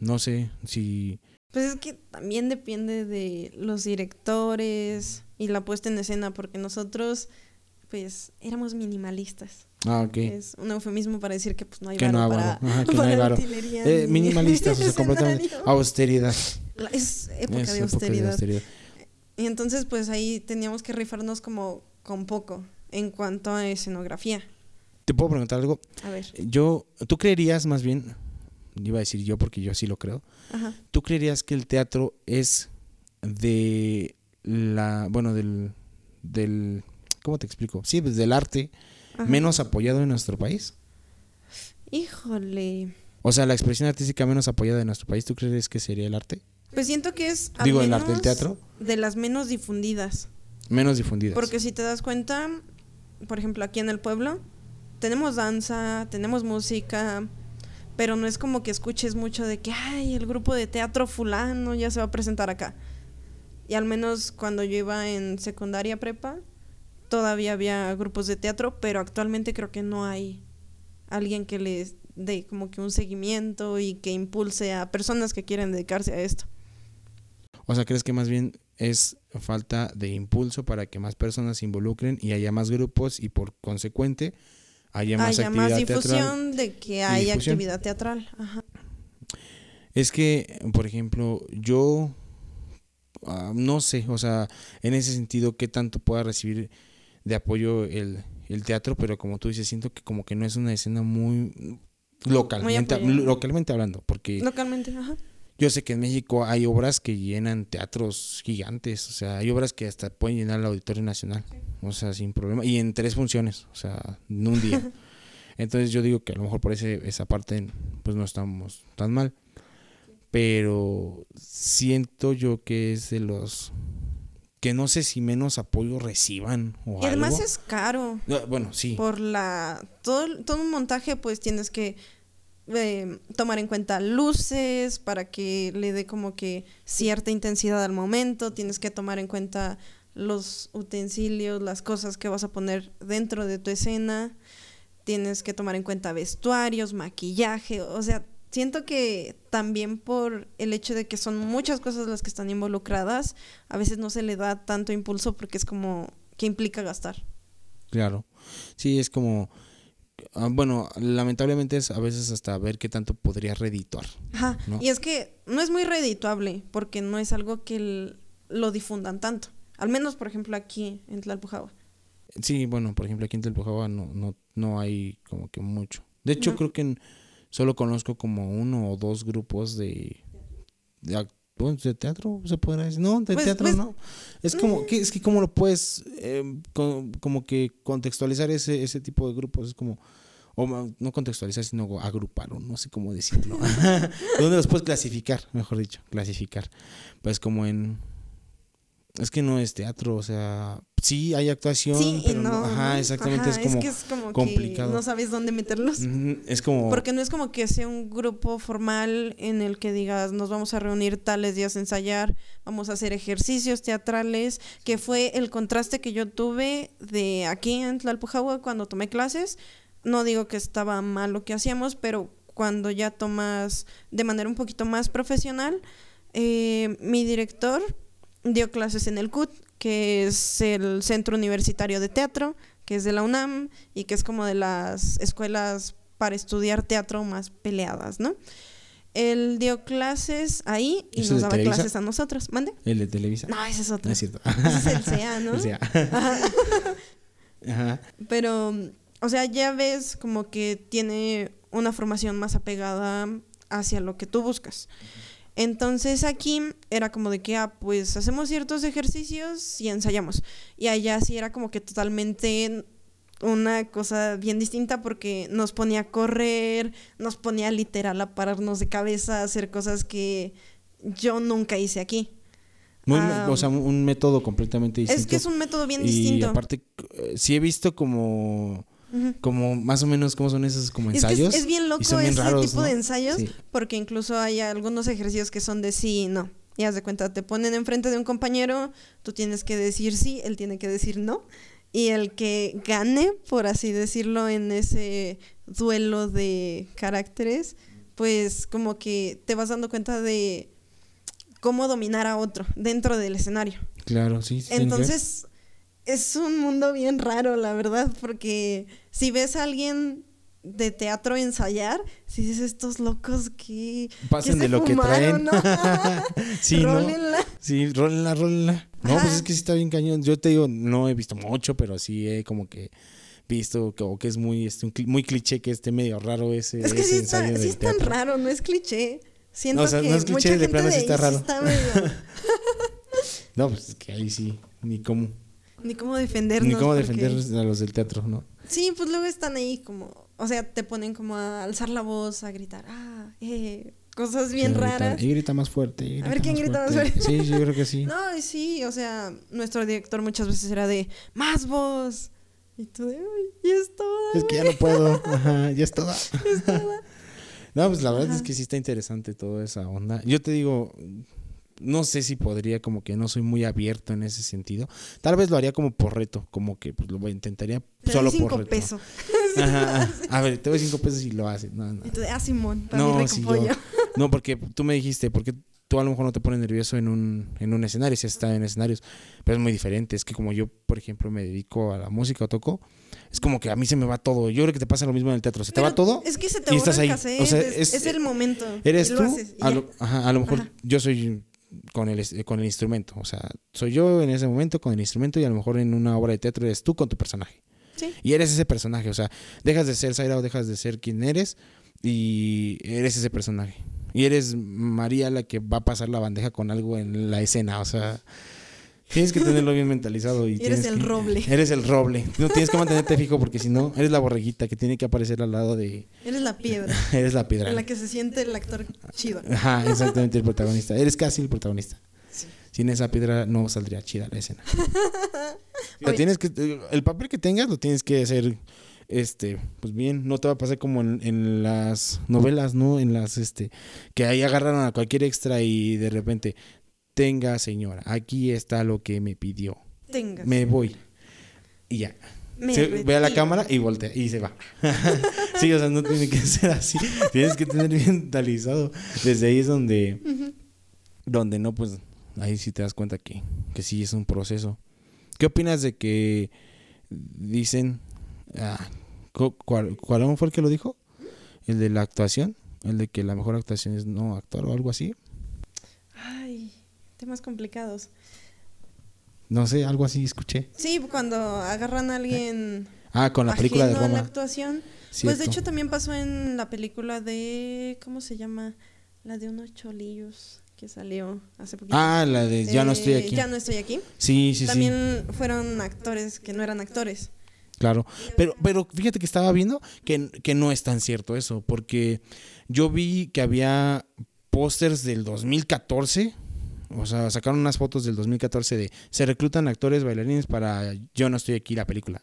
No sé si... Pues es que también depende de los directores y la puesta en escena, porque nosotros pues éramos minimalistas. Ah, ok. Es un eufemismo para decir que pues no hay Que no varo para, ajá, que no para hay varo. Eh, ni minimalistas, o sea, completamente austeridad. La- Es época, Es de, época austeridad. austeridad. Y entonces pues ahí teníamos que rifarnos como con poco en cuanto a escenografía. ¿Te puedo preguntar algo? A ver. Yo, ¿tú creerías más bien, iba a decir yo porque yo sí lo creo, Ajá. ¿tú creerías que el teatro es de la, bueno, del, del, ¿cómo te explico? Sí, pues del arte Ajá. menos apoyado en nuestro país? Híjole. O sea, la expresión artística menos apoyada en nuestro país, ¿tú crees que sería el arte? Pues siento que es al Digo, el arte, el teatro. de las menos difundidas. Menos difundidas. Porque si te das cuenta, por ejemplo, aquí en el pueblo, tenemos danza, tenemos música, pero no es como que escuches mucho de que, ay, el grupo de teatro fulano ya se va a presentar acá. Y al menos cuando yo iba en secundaria prepa, todavía había grupos de teatro, pero actualmente creo que no hay alguien que les dé como que un seguimiento y que impulse a personas que quieren dedicarse a esto. O sea, ¿crees que más bien es falta de impulso para que más personas se involucren y haya más grupos y por consecuente haya más haya actividad más teatral? difusión de que hay difusión. actividad teatral. Ajá. Es que, por ejemplo, yo ah, no sé, o sea, en ese sentido, qué tanto pueda recibir de apoyo el, el teatro, pero como tú dices, siento que como que no es una escena muy localmente, localmente hablando, porque Localmente, ajá. yo sé que en México hay obras que llenan teatros gigantes, o sea, hay obras que hasta pueden llenar el Auditorio Nacional, o sea, sin problema, y en tres funciones, o sea, en un día. Entonces yo digo que a lo mejor por ese, esa parte pues no estamos tan mal. Pero siento yo que es de los que no sé si menos apoyo reciban o Y además algo. es caro. No, bueno, sí. Por la. Todo, todo un montaje, pues tienes que eh, tomar en cuenta luces para que le dé como que cierta intensidad al momento. Tienes que tomar en cuenta los utensilios, las cosas que vas a poner dentro de tu escena. Tienes que tomar en cuenta vestuarios, maquillaje. O sea, siento que también por el hecho de que son muchas cosas las que están involucradas, a veces no se le da tanto impulso porque es como que implica gastar. Claro. Sí, es como ah, bueno, lamentablemente es a veces hasta ver qué tanto podría redituar. Ajá. ¿no? Y es que no es muy redituable porque no es algo que el- lo difundan tanto. Al menos, por ejemplo, aquí en Tlalpujahua. Sí, bueno, por ejemplo, aquí en Telpujahua no, no, no hay como que mucho. De hecho, No. creo que en- solo conozco como uno o dos grupos de, de, de teatro, se podrá decir. No, de Pues- teatro pues, no. Es como que, es que cómo lo puedes eh, co- como que contextualizar ese, ese tipo de grupos. Es como, o no contextualizar, sino agrupar, o no sé cómo decirlo. ¿Dónde los puedes clasificar? Mejor dicho, clasificar. Pues como en... Es que no es teatro, o sea, sí hay actuación, Sí, pero no, no. ajá, exactamente, Ajá, es como que es como complicado. que no sabes dónde meterlos. Es como. Porque no es como que sea un grupo formal en el que digas, nos vamos a reunir tales días a ensayar, vamos a hacer ejercicios teatrales, que fue el contraste que yo tuve de aquí en Tlalpujahua cuando tomé clases. No digo que estaba mal lo que hacíamos, pero cuando ya tomas de manera un poquito más profesional, eh, mi director dio clases en el CUT, que es el Centro Universitario de Teatro, que es de la UNAM y que es como de las escuelas para estudiar teatro más peleadas, ¿no? Él dio clases ahí y ¿Es el nos daba Televisa? clases a nosotros. ¿Mande? El de Televisa. No, ese es otro. No es cierto. Ese es el CEA, ¿no? El CEA. Ajá. Pero, o sea, ya ves como que tiene una formación más apegada hacia lo que tú buscas. Entonces aquí era como de que, ah, pues hacemos ciertos ejercicios y ensayamos. Y allá sí era como que totalmente una cosa bien distinta porque nos ponía a correr, nos ponía literal a pararnos de cabeza, a hacer cosas que yo nunca hice aquí. Muy, Ah, o sea, un método completamente distinto. Es que es un método bien y distinto. aparte, eh, sí he visto como, Como más o menos cómo son esos como Es que es- ensayos. es, bien loco y son bien ese raros, tipo ¿no? de ensayos, Sí. porque incluso hay algunos ejercicios que son de sí y no. Y haz de cuenta, te ponen enfrente de un compañero, tú tienes que decir sí, él tiene que decir no. Y el que gane, por así decirlo, en ese duelo de caracteres, pues como que te vas dando cuenta de cómo dominar a otro dentro del escenario. Claro, sí. sí. Entonces, es un mundo bien raro, la verdad, porque si ves a alguien de teatro ensayar, si dices estos locos que pasen de lo que traen. ¿no? sí, rólenla. Sí, rólenla, rólenla. No, pues es que sí está bien cañón. Yo te digo, no he visto mucho, pero sí he como que visto que, que es muy este, muy cliché que esté medio raro ese, es que ese sí está, sí es tan raro, no es cliché. Siento no, o sea, no es cliché, de plano sí está raro. no, pues es que ahí sí, ni cómo. Ni cómo defendernos. Ni cómo defender a los del teatro, ¿no? Sí, pues luego están ahí como, o sea, te ponen como a alzar la voz, a gritar, ah, eh, cosas bien raras. Y grita más fuerte. a ver quién grita más fuerte. Sí, yo creo que sí. no, sí, o sea, nuestro director muchas veces era de, más voz. Y tú de, uy, ya es toda. Es que ya no puedo, ajá, ya es toda. es toda. no, pues la verdad es que sí está interesante toda esa onda. Yo te digo, no sé si podría, como que no soy muy abierto en ese sentido. Tal vez lo haría como por reto, como que pues, lo intentaría solo por reto. pesos. Ajá, A ver, te doy cinco pesos y lo haces. No, no. Y tú de, ah, Simón, para no, mi rico pollo. no, porque tú me dijiste, porque tú a lo mejor no te pones nervioso en un, en un escenario, si está en escenarios, pero es muy diferente. Es que como yo, por ejemplo, me dedico a la música o toco, es como que a mí se me va todo. Yo creo que te pasa lo mismo en el teatro. Se te va todo. Es que se te y estás ahí. o sea, es, es, el momento. Eres tú. a, lo, ajá, a lo mejor yo soy con el, con el instrumento. O sea, soy yo en ese momento con el instrumento y a lo mejor en una obra de teatro eres tú con tu personaje. Sí. Y eres ese personaje. O sea, dejas de ser Zaira o dejas de ser quien eres y eres ese personaje. Y eres María la que va a pasar la bandeja con algo en la escena. O sea, Tienes que tenerlo bien mentalizado. Y eres el roble. Eres el roble. No tienes que mantenerte fijo porque si no, eres la borreguita que tiene que aparecer al lado de. Eres la piedra. eres la piedra. En la que se siente el actor chido. Ajá, exactamente, el protagonista. Eres casi el protagonista. Sin esa piedra no saldría chida la escena. tienes que, el papel que tengas lo tienes que hacer este, pues bien, no te va a pasar como en, en, las novelas, ¿no? En las, este, que ahí agarraron a cualquier extra y de repente, tenga señora, aquí está lo que me pidió. Tenga. Me voy. Y ya. ve a la cámara y voltea y se va. sí, o sea, no tiene que ser así. Tienes que tener mentalizado. Desde ahí es donde, donde no, pues, ahí sí te das cuenta que, que sí es un proceso. ¿Qué opinas de que dicen, ah, ¿cuál, ¿cuál fue el que lo dijo? El de la actuación, el de que la mejor actuación es no actuar o algo así. Temas complicados. No sé, algo así escuché. Sí, cuando agarran a alguien. Ah, con la película de Roma. la actuación. Pues de hecho también pasó en la película de. ¿Cómo se llama? La de unos cholillos que salió hace poquito. Ah, la de Ya no estoy aquí. Ya no estoy aquí. Sí, sí, sí. También fueron actores que no eran actores. Claro, pero, pero fíjate que estaba viendo que, que no es tan cierto eso, porque yo vi que había pósters del 2014 o sea, sacaron unas fotos del 2014 de se reclutan actores bailarines para Yo no estoy aquí la película.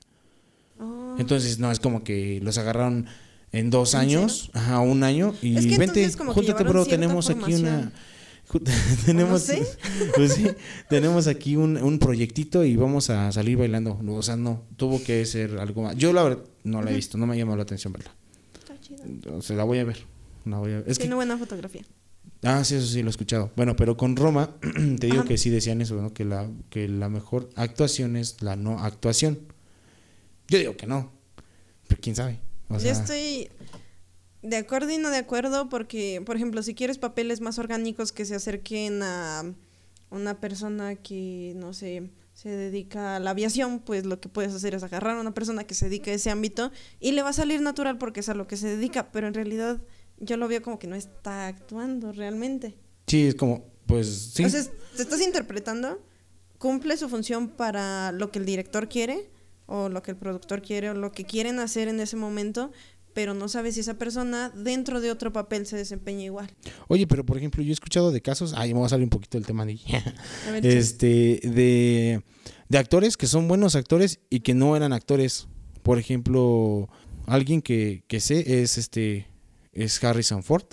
Oh. Entonces, no, es como que los agarraron en dos años, ajá, un año, y vente, júntate, bro, tenemos aquí una... tenemos, pues sí, tenemos aquí un, un, proyectito y vamos a salir bailando. O sea, no, tuvo que ser algo más. Yo la verdad no la he visto, no me ha llamado la atención verla. Está chido. O sea, la voy a ver. La voy a ver. Es Tiene buena fotografía. Ah, sí, eso sí lo he escuchado. Bueno, pero con Roma, te digo que sí decían eso, ¿no? Que la, que la mejor actuación es la no actuación. Yo digo que no, pero quién sabe. Yo estoy de acuerdo y no de acuerdo porque, por ejemplo, si quieres papeles más orgánicos que se acerquen a una persona que, no sé, se dedica a la aviación, pues lo que puedes hacer es agarrar a una persona que se dedica a ese ámbito y le va a salir natural porque es a lo que se dedica, pero en realidad yo lo veo como que no está actuando realmente. Sí, es como, pues sí. Entonces, te estás interpretando, cumple su función para lo que el director quiere, o lo que el productor quiere, o lo que quieren hacer en ese momento, pero no sabes si esa persona dentro de otro papel se desempeña igual. Oye, pero por ejemplo, yo he escuchado de casos, ay, vamos a salir un poquito del tema de, este, de, de actores que son buenos actores y que no eran actores. Por ejemplo, alguien que, que sé es este es Harrison Ford.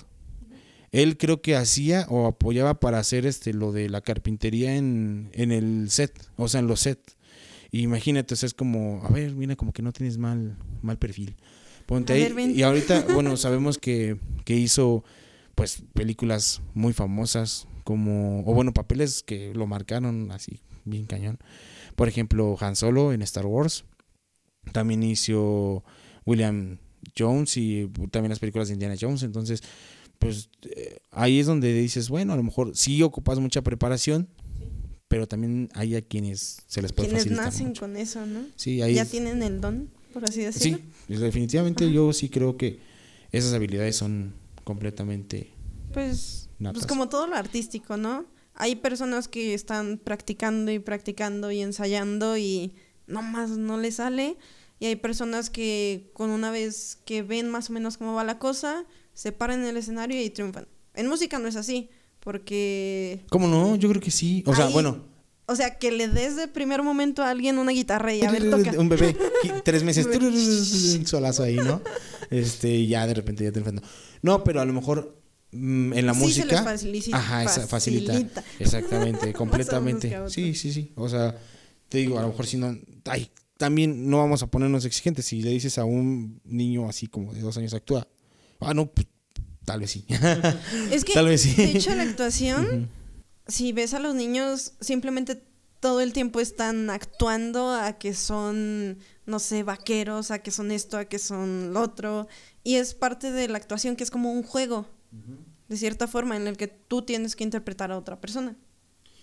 Él creo que hacía o apoyaba para hacer este lo de la carpintería en, en el set, o sea, en los sets. Imagínate, es como, a ver, mira, como que no tienes mal, mal perfil. Ponte ahí. y ahorita, bueno, sabemos que, que hizo pues películas muy famosas como, o bueno, papeles que lo marcaron así, bien cañón. Por ejemplo, Han Solo en Star Wars. También hizo William Jones y también las películas de Indiana Jones. Entonces, pues eh, ahí es donde dices, bueno, a lo mejor sí ocupas mucha preparación, pero también hay a quienes se les puede Quienes facilitar nacen mucho. con eso, ¿no? Sí, ahí ya es- tienen el don, por así decirlo. Sí, definitivamente yo sí creo que esas habilidades son completamente Pues, natas. pues como todo lo artístico, ¿no? Hay personas que están practicando y practicando y ensayando y nomás no les sale. Y hay personas que con una vez que ven más o menos cómo va la cosa, se paran en el escenario y triunfan. En música no es así, porque... ¿Cómo no? Yo creo que sí. O sea, bueno, O sea, que le des de primer momento a alguien una guitarra y a ver, toca. un bebé, tres meses, Un solazo ahí, ¿no? Este, y ya de repente ya te enfrento. No, pero a lo mejor mm, en la Sí se música. les facilita- Ajá, esa- facilita. facilita. Exactamente, completamente. Sí, sí, sí. O sea, te digo, a lo mejor si no. Ay, también no vamos a ponernos exigentes. Si le dices a un niño así como de dos años actúa, ah, no, pues, tal vez sí. Es que, Tal vez sí. de hecho, la actuación, si ves a los niños, simplemente todo el tiempo están actuando a que son, no sé, vaqueros, a que son esto, a que son lo otro. Y es parte de la actuación que es como un juego, de cierta forma, en el que tú tienes que interpretar a otra persona.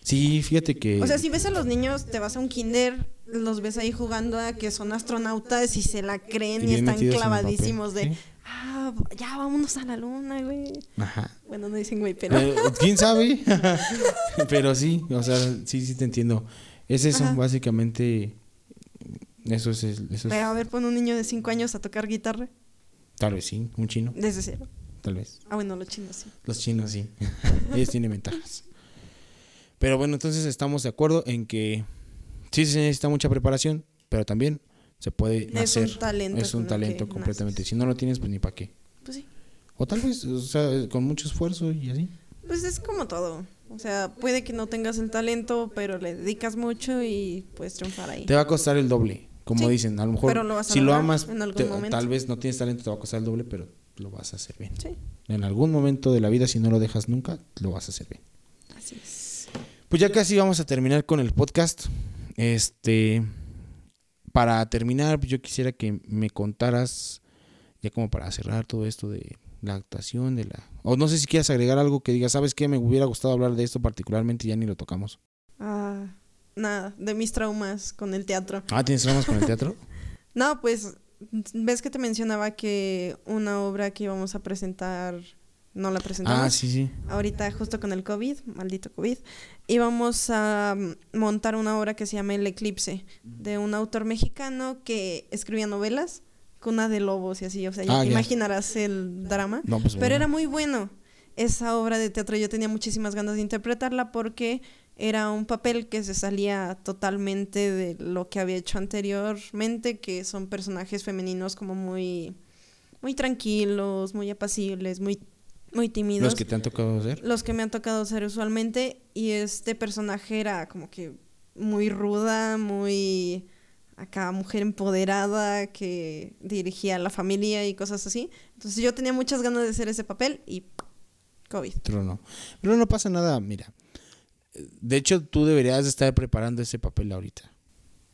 Sí, fíjate que. O sea, si ves a los niños, te vas a un kinder, los ves ahí jugando a que son astronautas y se la creen Y están clavadísimos de, ¿sí? ah, ya vámonos a la luna, güey. Ajá. Bueno, no dicen güey, pero... Eh, ¿Quién sabe? Pero sí, o sea, sí, sí te entiendo. Es eso, Ajá. básicamente. Eso es, eso es- Pero a ver, pon un niño de 5 años a tocar guitarra Tal vez sí, un chino, desde cero. tal vez. Ah, bueno, los chinos sí. Los chinos sí. Ellos tienen ventajas. Pero bueno, entonces estamos de acuerdo en que sí se necesita mucha preparación, pero también se puede Es nacer. un talento. Es un talento completamente. naces. Si no lo tienes, pues ni para qué. Pues sí. O tal vez, o sea, con mucho esfuerzo y así. Pues es como todo. O sea, puede que no tengas el talento, pero le dedicas mucho y puedes triunfar ahí. Te va a costar el doble, como Sí, dicen. A lo mejor, pero lo vas a si lo amas, en algún te- momento. tal vez no tienes talento, te va a costar el doble, pero lo vas a hacer bien. Sí, En algún momento de la vida, si no lo dejas nunca, lo vas a hacer bien. Pues ya casi vamos a terminar con el podcast. Este, para terminar, pues yo quisiera que me contaras, ya como para cerrar todo esto de la actuación, de la... O no sé si quieras agregar algo que digas, ¿sabes qué? Me hubiera gustado hablar de esto particularmente y ya ni lo tocamos. Ah, nada, de mis traumas con el teatro. Ah, ¿tienes traumas con el teatro? No, pues, ves que te mencionaba que una obra que íbamos a presentar no la presentamos. ah, sí, sí. ahorita justo con el COVID, maldito COVID, íbamos a mm, montar una obra que se llama El Eclipse, de un autor mexicano que escribía novelas, Cuna de Lobos y así, o sea, ya Ah, ya. imaginarás el drama, No, pues pero bueno. era muy bueno. Esa obra de teatro yo tenía muchísimas ganas de interpretarla porque era un papel que se salía totalmente de lo que había hecho anteriormente, que son personajes femeninos como muy muy tranquilos, muy apacibles, muy muy tímidos Los que te han tocado hacer. los que me han tocado ser usualmente y este personaje era como que muy ruda, muy acá mujer empoderada que dirigía a la familia y cosas así. Entonces yo tenía muchas ganas de hacer ese papel y COVID. Pero no. Pero no pasa nada, mira. De hecho, tú deberías de estar preparando ese papel ahorita.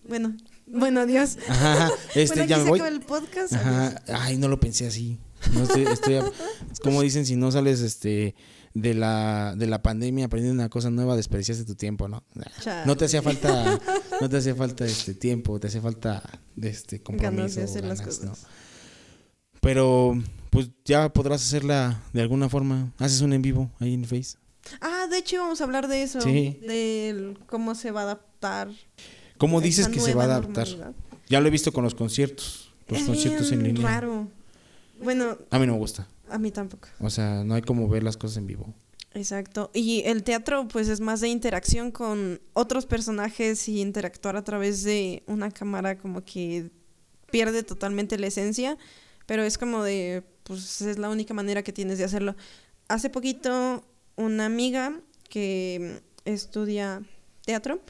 Bueno, bueno, adiós. Ajá, este, bueno, ya me voy. el podcast. Ajá. Ay, no lo pensé así. No estoy, estoy a- es como dicen, si no sales este de la, de la pandemia aprendiendo una cosa nueva, desperdiciaste tu tiempo, ¿no? Chale. No te hacía falta, no te hacía falta este tiempo, te hacía falta este compromiso. Ganas de hacer las cosas. ¿no? Pero pues ya podrás hacerla de alguna forma. Haces un en vivo ahí en Face. Ah, de hecho íbamos a hablar de eso, Sí. de cómo se va a adaptar. ¿Cómo dices que se va a adaptar? normalidad. Ya lo he visto con los conciertos. Los es conciertos en línea. raro. Bueno, A mí no me gusta. a mí tampoco. O sea, no hay como ver las cosas en vivo. Exacto. Y el teatro, pues, es más de interacción con otros personajes y interactuar a través de una cámara, como que pierde totalmente la esencia, pero es como de, pues, es la única manera que tienes de hacerlo. Hace poquito, una amiga que estudia teatro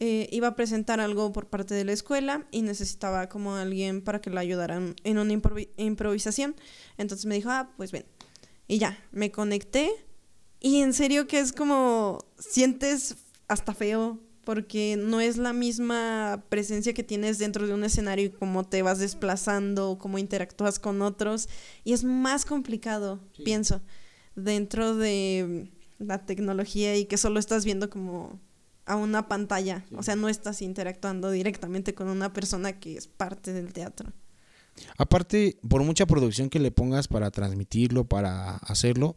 eh, iba a presentar algo por parte de la escuela y necesitaba como alguien para que la ayudaran en una improvi- improvisación. Entonces me dijo, ah, pues ven. Y ya, me conecté Y en serio que es como sientes hasta feo porque no es la misma presencia que tienes dentro de un escenario y cómo te vas desplazando, cómo interactúas con otros. Y es más complicado, pienso, dentro de la tecnología y que solo estás viendo como a una pantalla. O sea, no estás interactuando directamente con una persona que es parte del teatro. Aparte, por mucha producción que le pongas para transmitirlo, para hacerlo,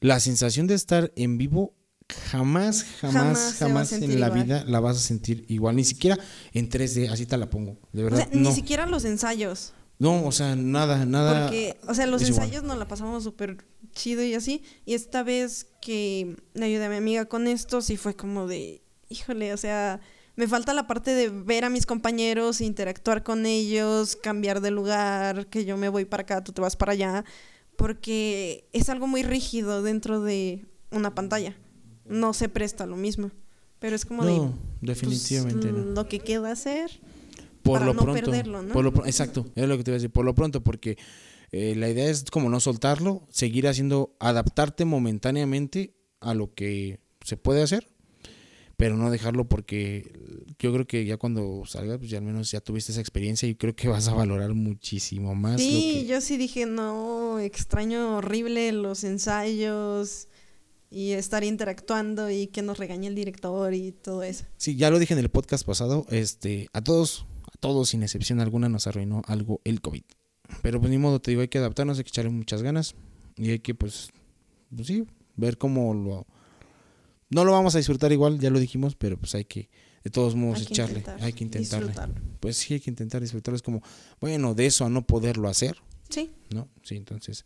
la sensación de estar en vivo jamás, jamás, jamás, en la vida la vas a sentir igual. Ni siquiera en 3D, así te la pongo. De verdad. Ni siquiera los ensayos. No, o sea, nada, nada. Porque, o sea, los ensayos nos la pasamos súper chido y así. Y esta vez que le ayudé a mi amiga con esto, sí fue como de, híjole, o sea, me falta la parte de ver a mis compañeros, interactuar con ellos, cambiar de lugar, que yo me voy para acá, tú te vas para allá, porque es algo muy rígido dentro de una pantalla no se presta lo mismo. Pero es como no, definitivamente pues, lo que queda hacer por para lo no pronto, perderlo, ¿no? Por lo, exacto, es lo que te iba a decir, por lo pronto, porque eh, la idea es como no soltarlo, seguir haciendo, adaptarte momentáneamente a lo que se puede hacer, pero no dejarlo porque yo creo que ya cuando salga, pues ya al menos ya tuviste esa experiencia y creo que vas a valorar muchísimo más. Sí, yo sí dije, no, extraño horrible los ensayos, y estar interactuando y que nos regañe el director y todo eso. Sí, ya lo dije en el podcast pasado, este, a todos, a todos sin excepción alguna nos arruinó algo el COVID. Pero pues ni modo, te digo, hay que adaptarnos, hay que echarle muchas ganas y hay que pues, pues sí, ver cómo lo... No lo vamos a disfrutar igual, ya lo dijimos, pero pues hay que de todos modos echarle, hay que intentarle. Pues sí, hay que intentar disfrutarlo. Es como, bueno, de eso a no poderlo hacer. Sí. ¿No? Sí, entonces.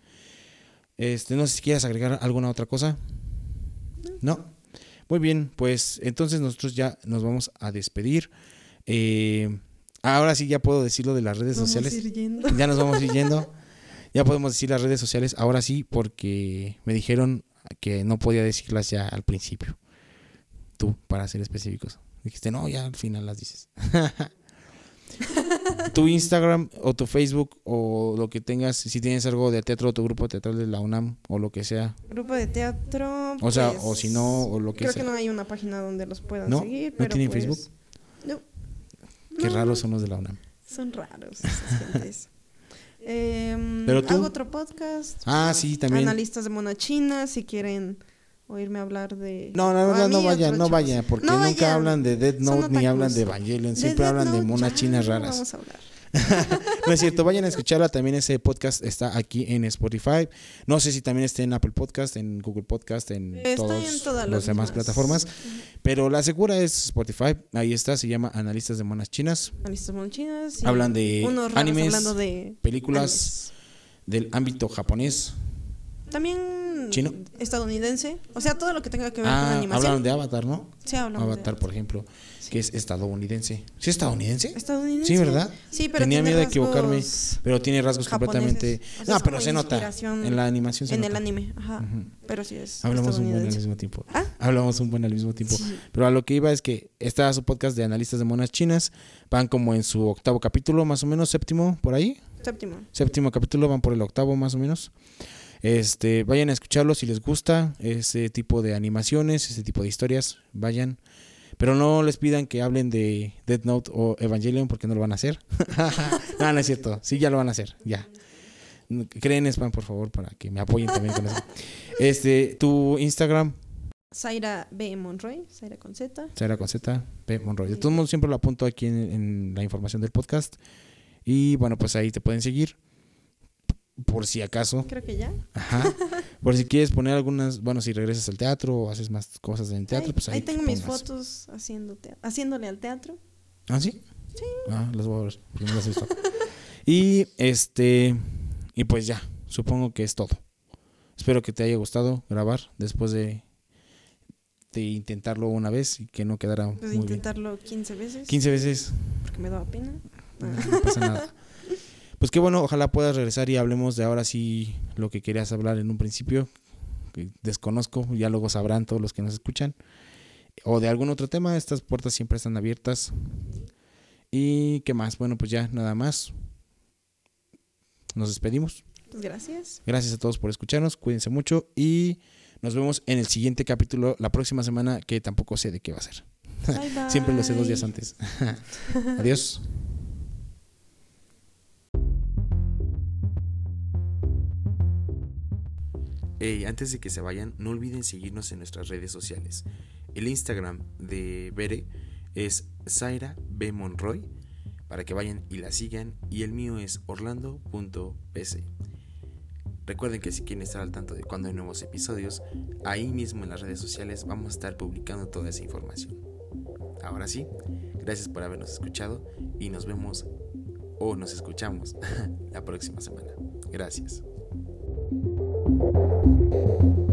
Este, no sé si quieres agregar alguna otra cosa. No. Muy bien, pues entonces nosotros ya nos vamos a despedir. Eh, ahora sí ya puedo decirlo de las redes sociales. Ya nos vamos a ir yendo. Ya podemos decir las redes sociales ahora sí porque me dijeron que no podía decirlas ya al principio. Tú, para ser específicos. Dijiste, no, ya al final las dices. tu Instagram o tu Facebook o lo que tengas, si tienes algo de teatro o tu grupo teatral de la UNAM o lo que sea. Grupo de teatro. O sea, o si no, o lo que creo sea. Creo que no hay una página donde los puedan ¿No? seguir. ¿No tienen pues, Facebook? No. Qué raros son los de la UNAM. Son raros esas gentes. Pero tú... Hago otro podcast. Ah, sí, también. Analistas de Mona China, si quieren oírme hablar de... No, no, no, no vaya, no vaya, porque nunca hablan de Dead Note ni hablan de Evangelion, siempre hablan de monas chinas raras. Vamos a hablar. no es cierto, vayan a escucharla. También ese podcast está aquí en Spotify. No sé si también está en Apple Podcast, en Google Podcast, en todas las demás plataformas. Pero la segura es Spotify. Ahí está, se llama Analistas de Monas Chinas. Analistas de Monas Chinas. Hablan de animes, de películas del ámbito japonés. También ¿Chino? estadounidense. O sea, todo lo que tenga que ver con Ah, animación. hablaron de Avatar, ¿no? Sí, hablamos Avatar, de por ejemplo, que es estadounidense. ¿Sí es estadounidense? Estadounidense. Sí, ¿verdad? Sí, pero Tenía tiene miedo de equivocarme, pero tiene rasgos japoneses. completamente... O sea, no, pero se nota. En la animación se En nota. el anime, ajá. Pero sí es Hablamos un buen al mismo tiempo. ¿Ah? Hablamos un buen al mismo tiempo. Sí. Pero a lo que iba es que está su podcast de analistas de monas chinas. Van como en su octavo capítulo, más o menos, séptimo, por ahí. Séptimo. Séptimo capítulo, van por el octavo, más o menos. Este, vayan a escucharlo si les gusta ese tipo de animaciones, ese tipo de historias. Vayan. Pero no les pidan que hablen de Death Note o Evangelion porque no lo van a hacer. no, no es cierto. Sí, ya lo van a hacer. Ya. Creen spam, por favor, para que me apoyen también con eso. Este, tu Instagram, Zaira B. Monroy, Zaira con Z. Sara con Z, P. Monroy. De todos modos, siempre lo apunto aquí en, en la información del podcast. Y bueno, pues ahí te pueden seguir. Por si acaso. Creo que ya. Ajá. Por si quieres poner algunas. Bueno, si regresas al teatro o haces más cosas en teatro, ahí, pues ahí. ahí tengo te mis fotos haciendo haciéndole al teatro. ¿Ah, sí? Sí. Ah, las voy a ver. porque no las he visto. y este. Y pues ya. Supongo que es todo. Espero que te haya gustado grabar después de. De intentarlo una vez y que no quedara Pues muy bien. intentarlo 15 veces. 15 veces. Porque me daba pena. No, no pasa nada. Pues qué bueno, ojalá puedas regresar y hablemos de ahora sí lo que querías hablar en un principio. que desconozco, ya luego sabrán todos los que nos escuchan. O de algún otro tema, estas puertas siempre están abiertas. ¿Y qué más? Bueno, pues ya nada más. Nos despedimos. Gracias. Gracias a todos por escucharnos, cuídense mucho y nos vemos en el siguiente capítulo la próxima semana, que tampoco sé de qué va a ser. Bye, bye. Siempre lo sé dos días antes. Adiós. Hey, antes de que se vayan, no olviden seguirnos en nuestras redes sociales. El Instagram de Bere es Zaira B. Monroy para que vayan y la sigan y el mío es orlando.pc. Recuerden que si quieren estar al tanto de cuando hay nuevos episodios, ahí mismo en las redes sociales vamos a estar publicando toda esa información. Ahora sí, gracias por habernos escuchado y nos vemos o nos escuchamos la próxima semana. Gracias. Thank you.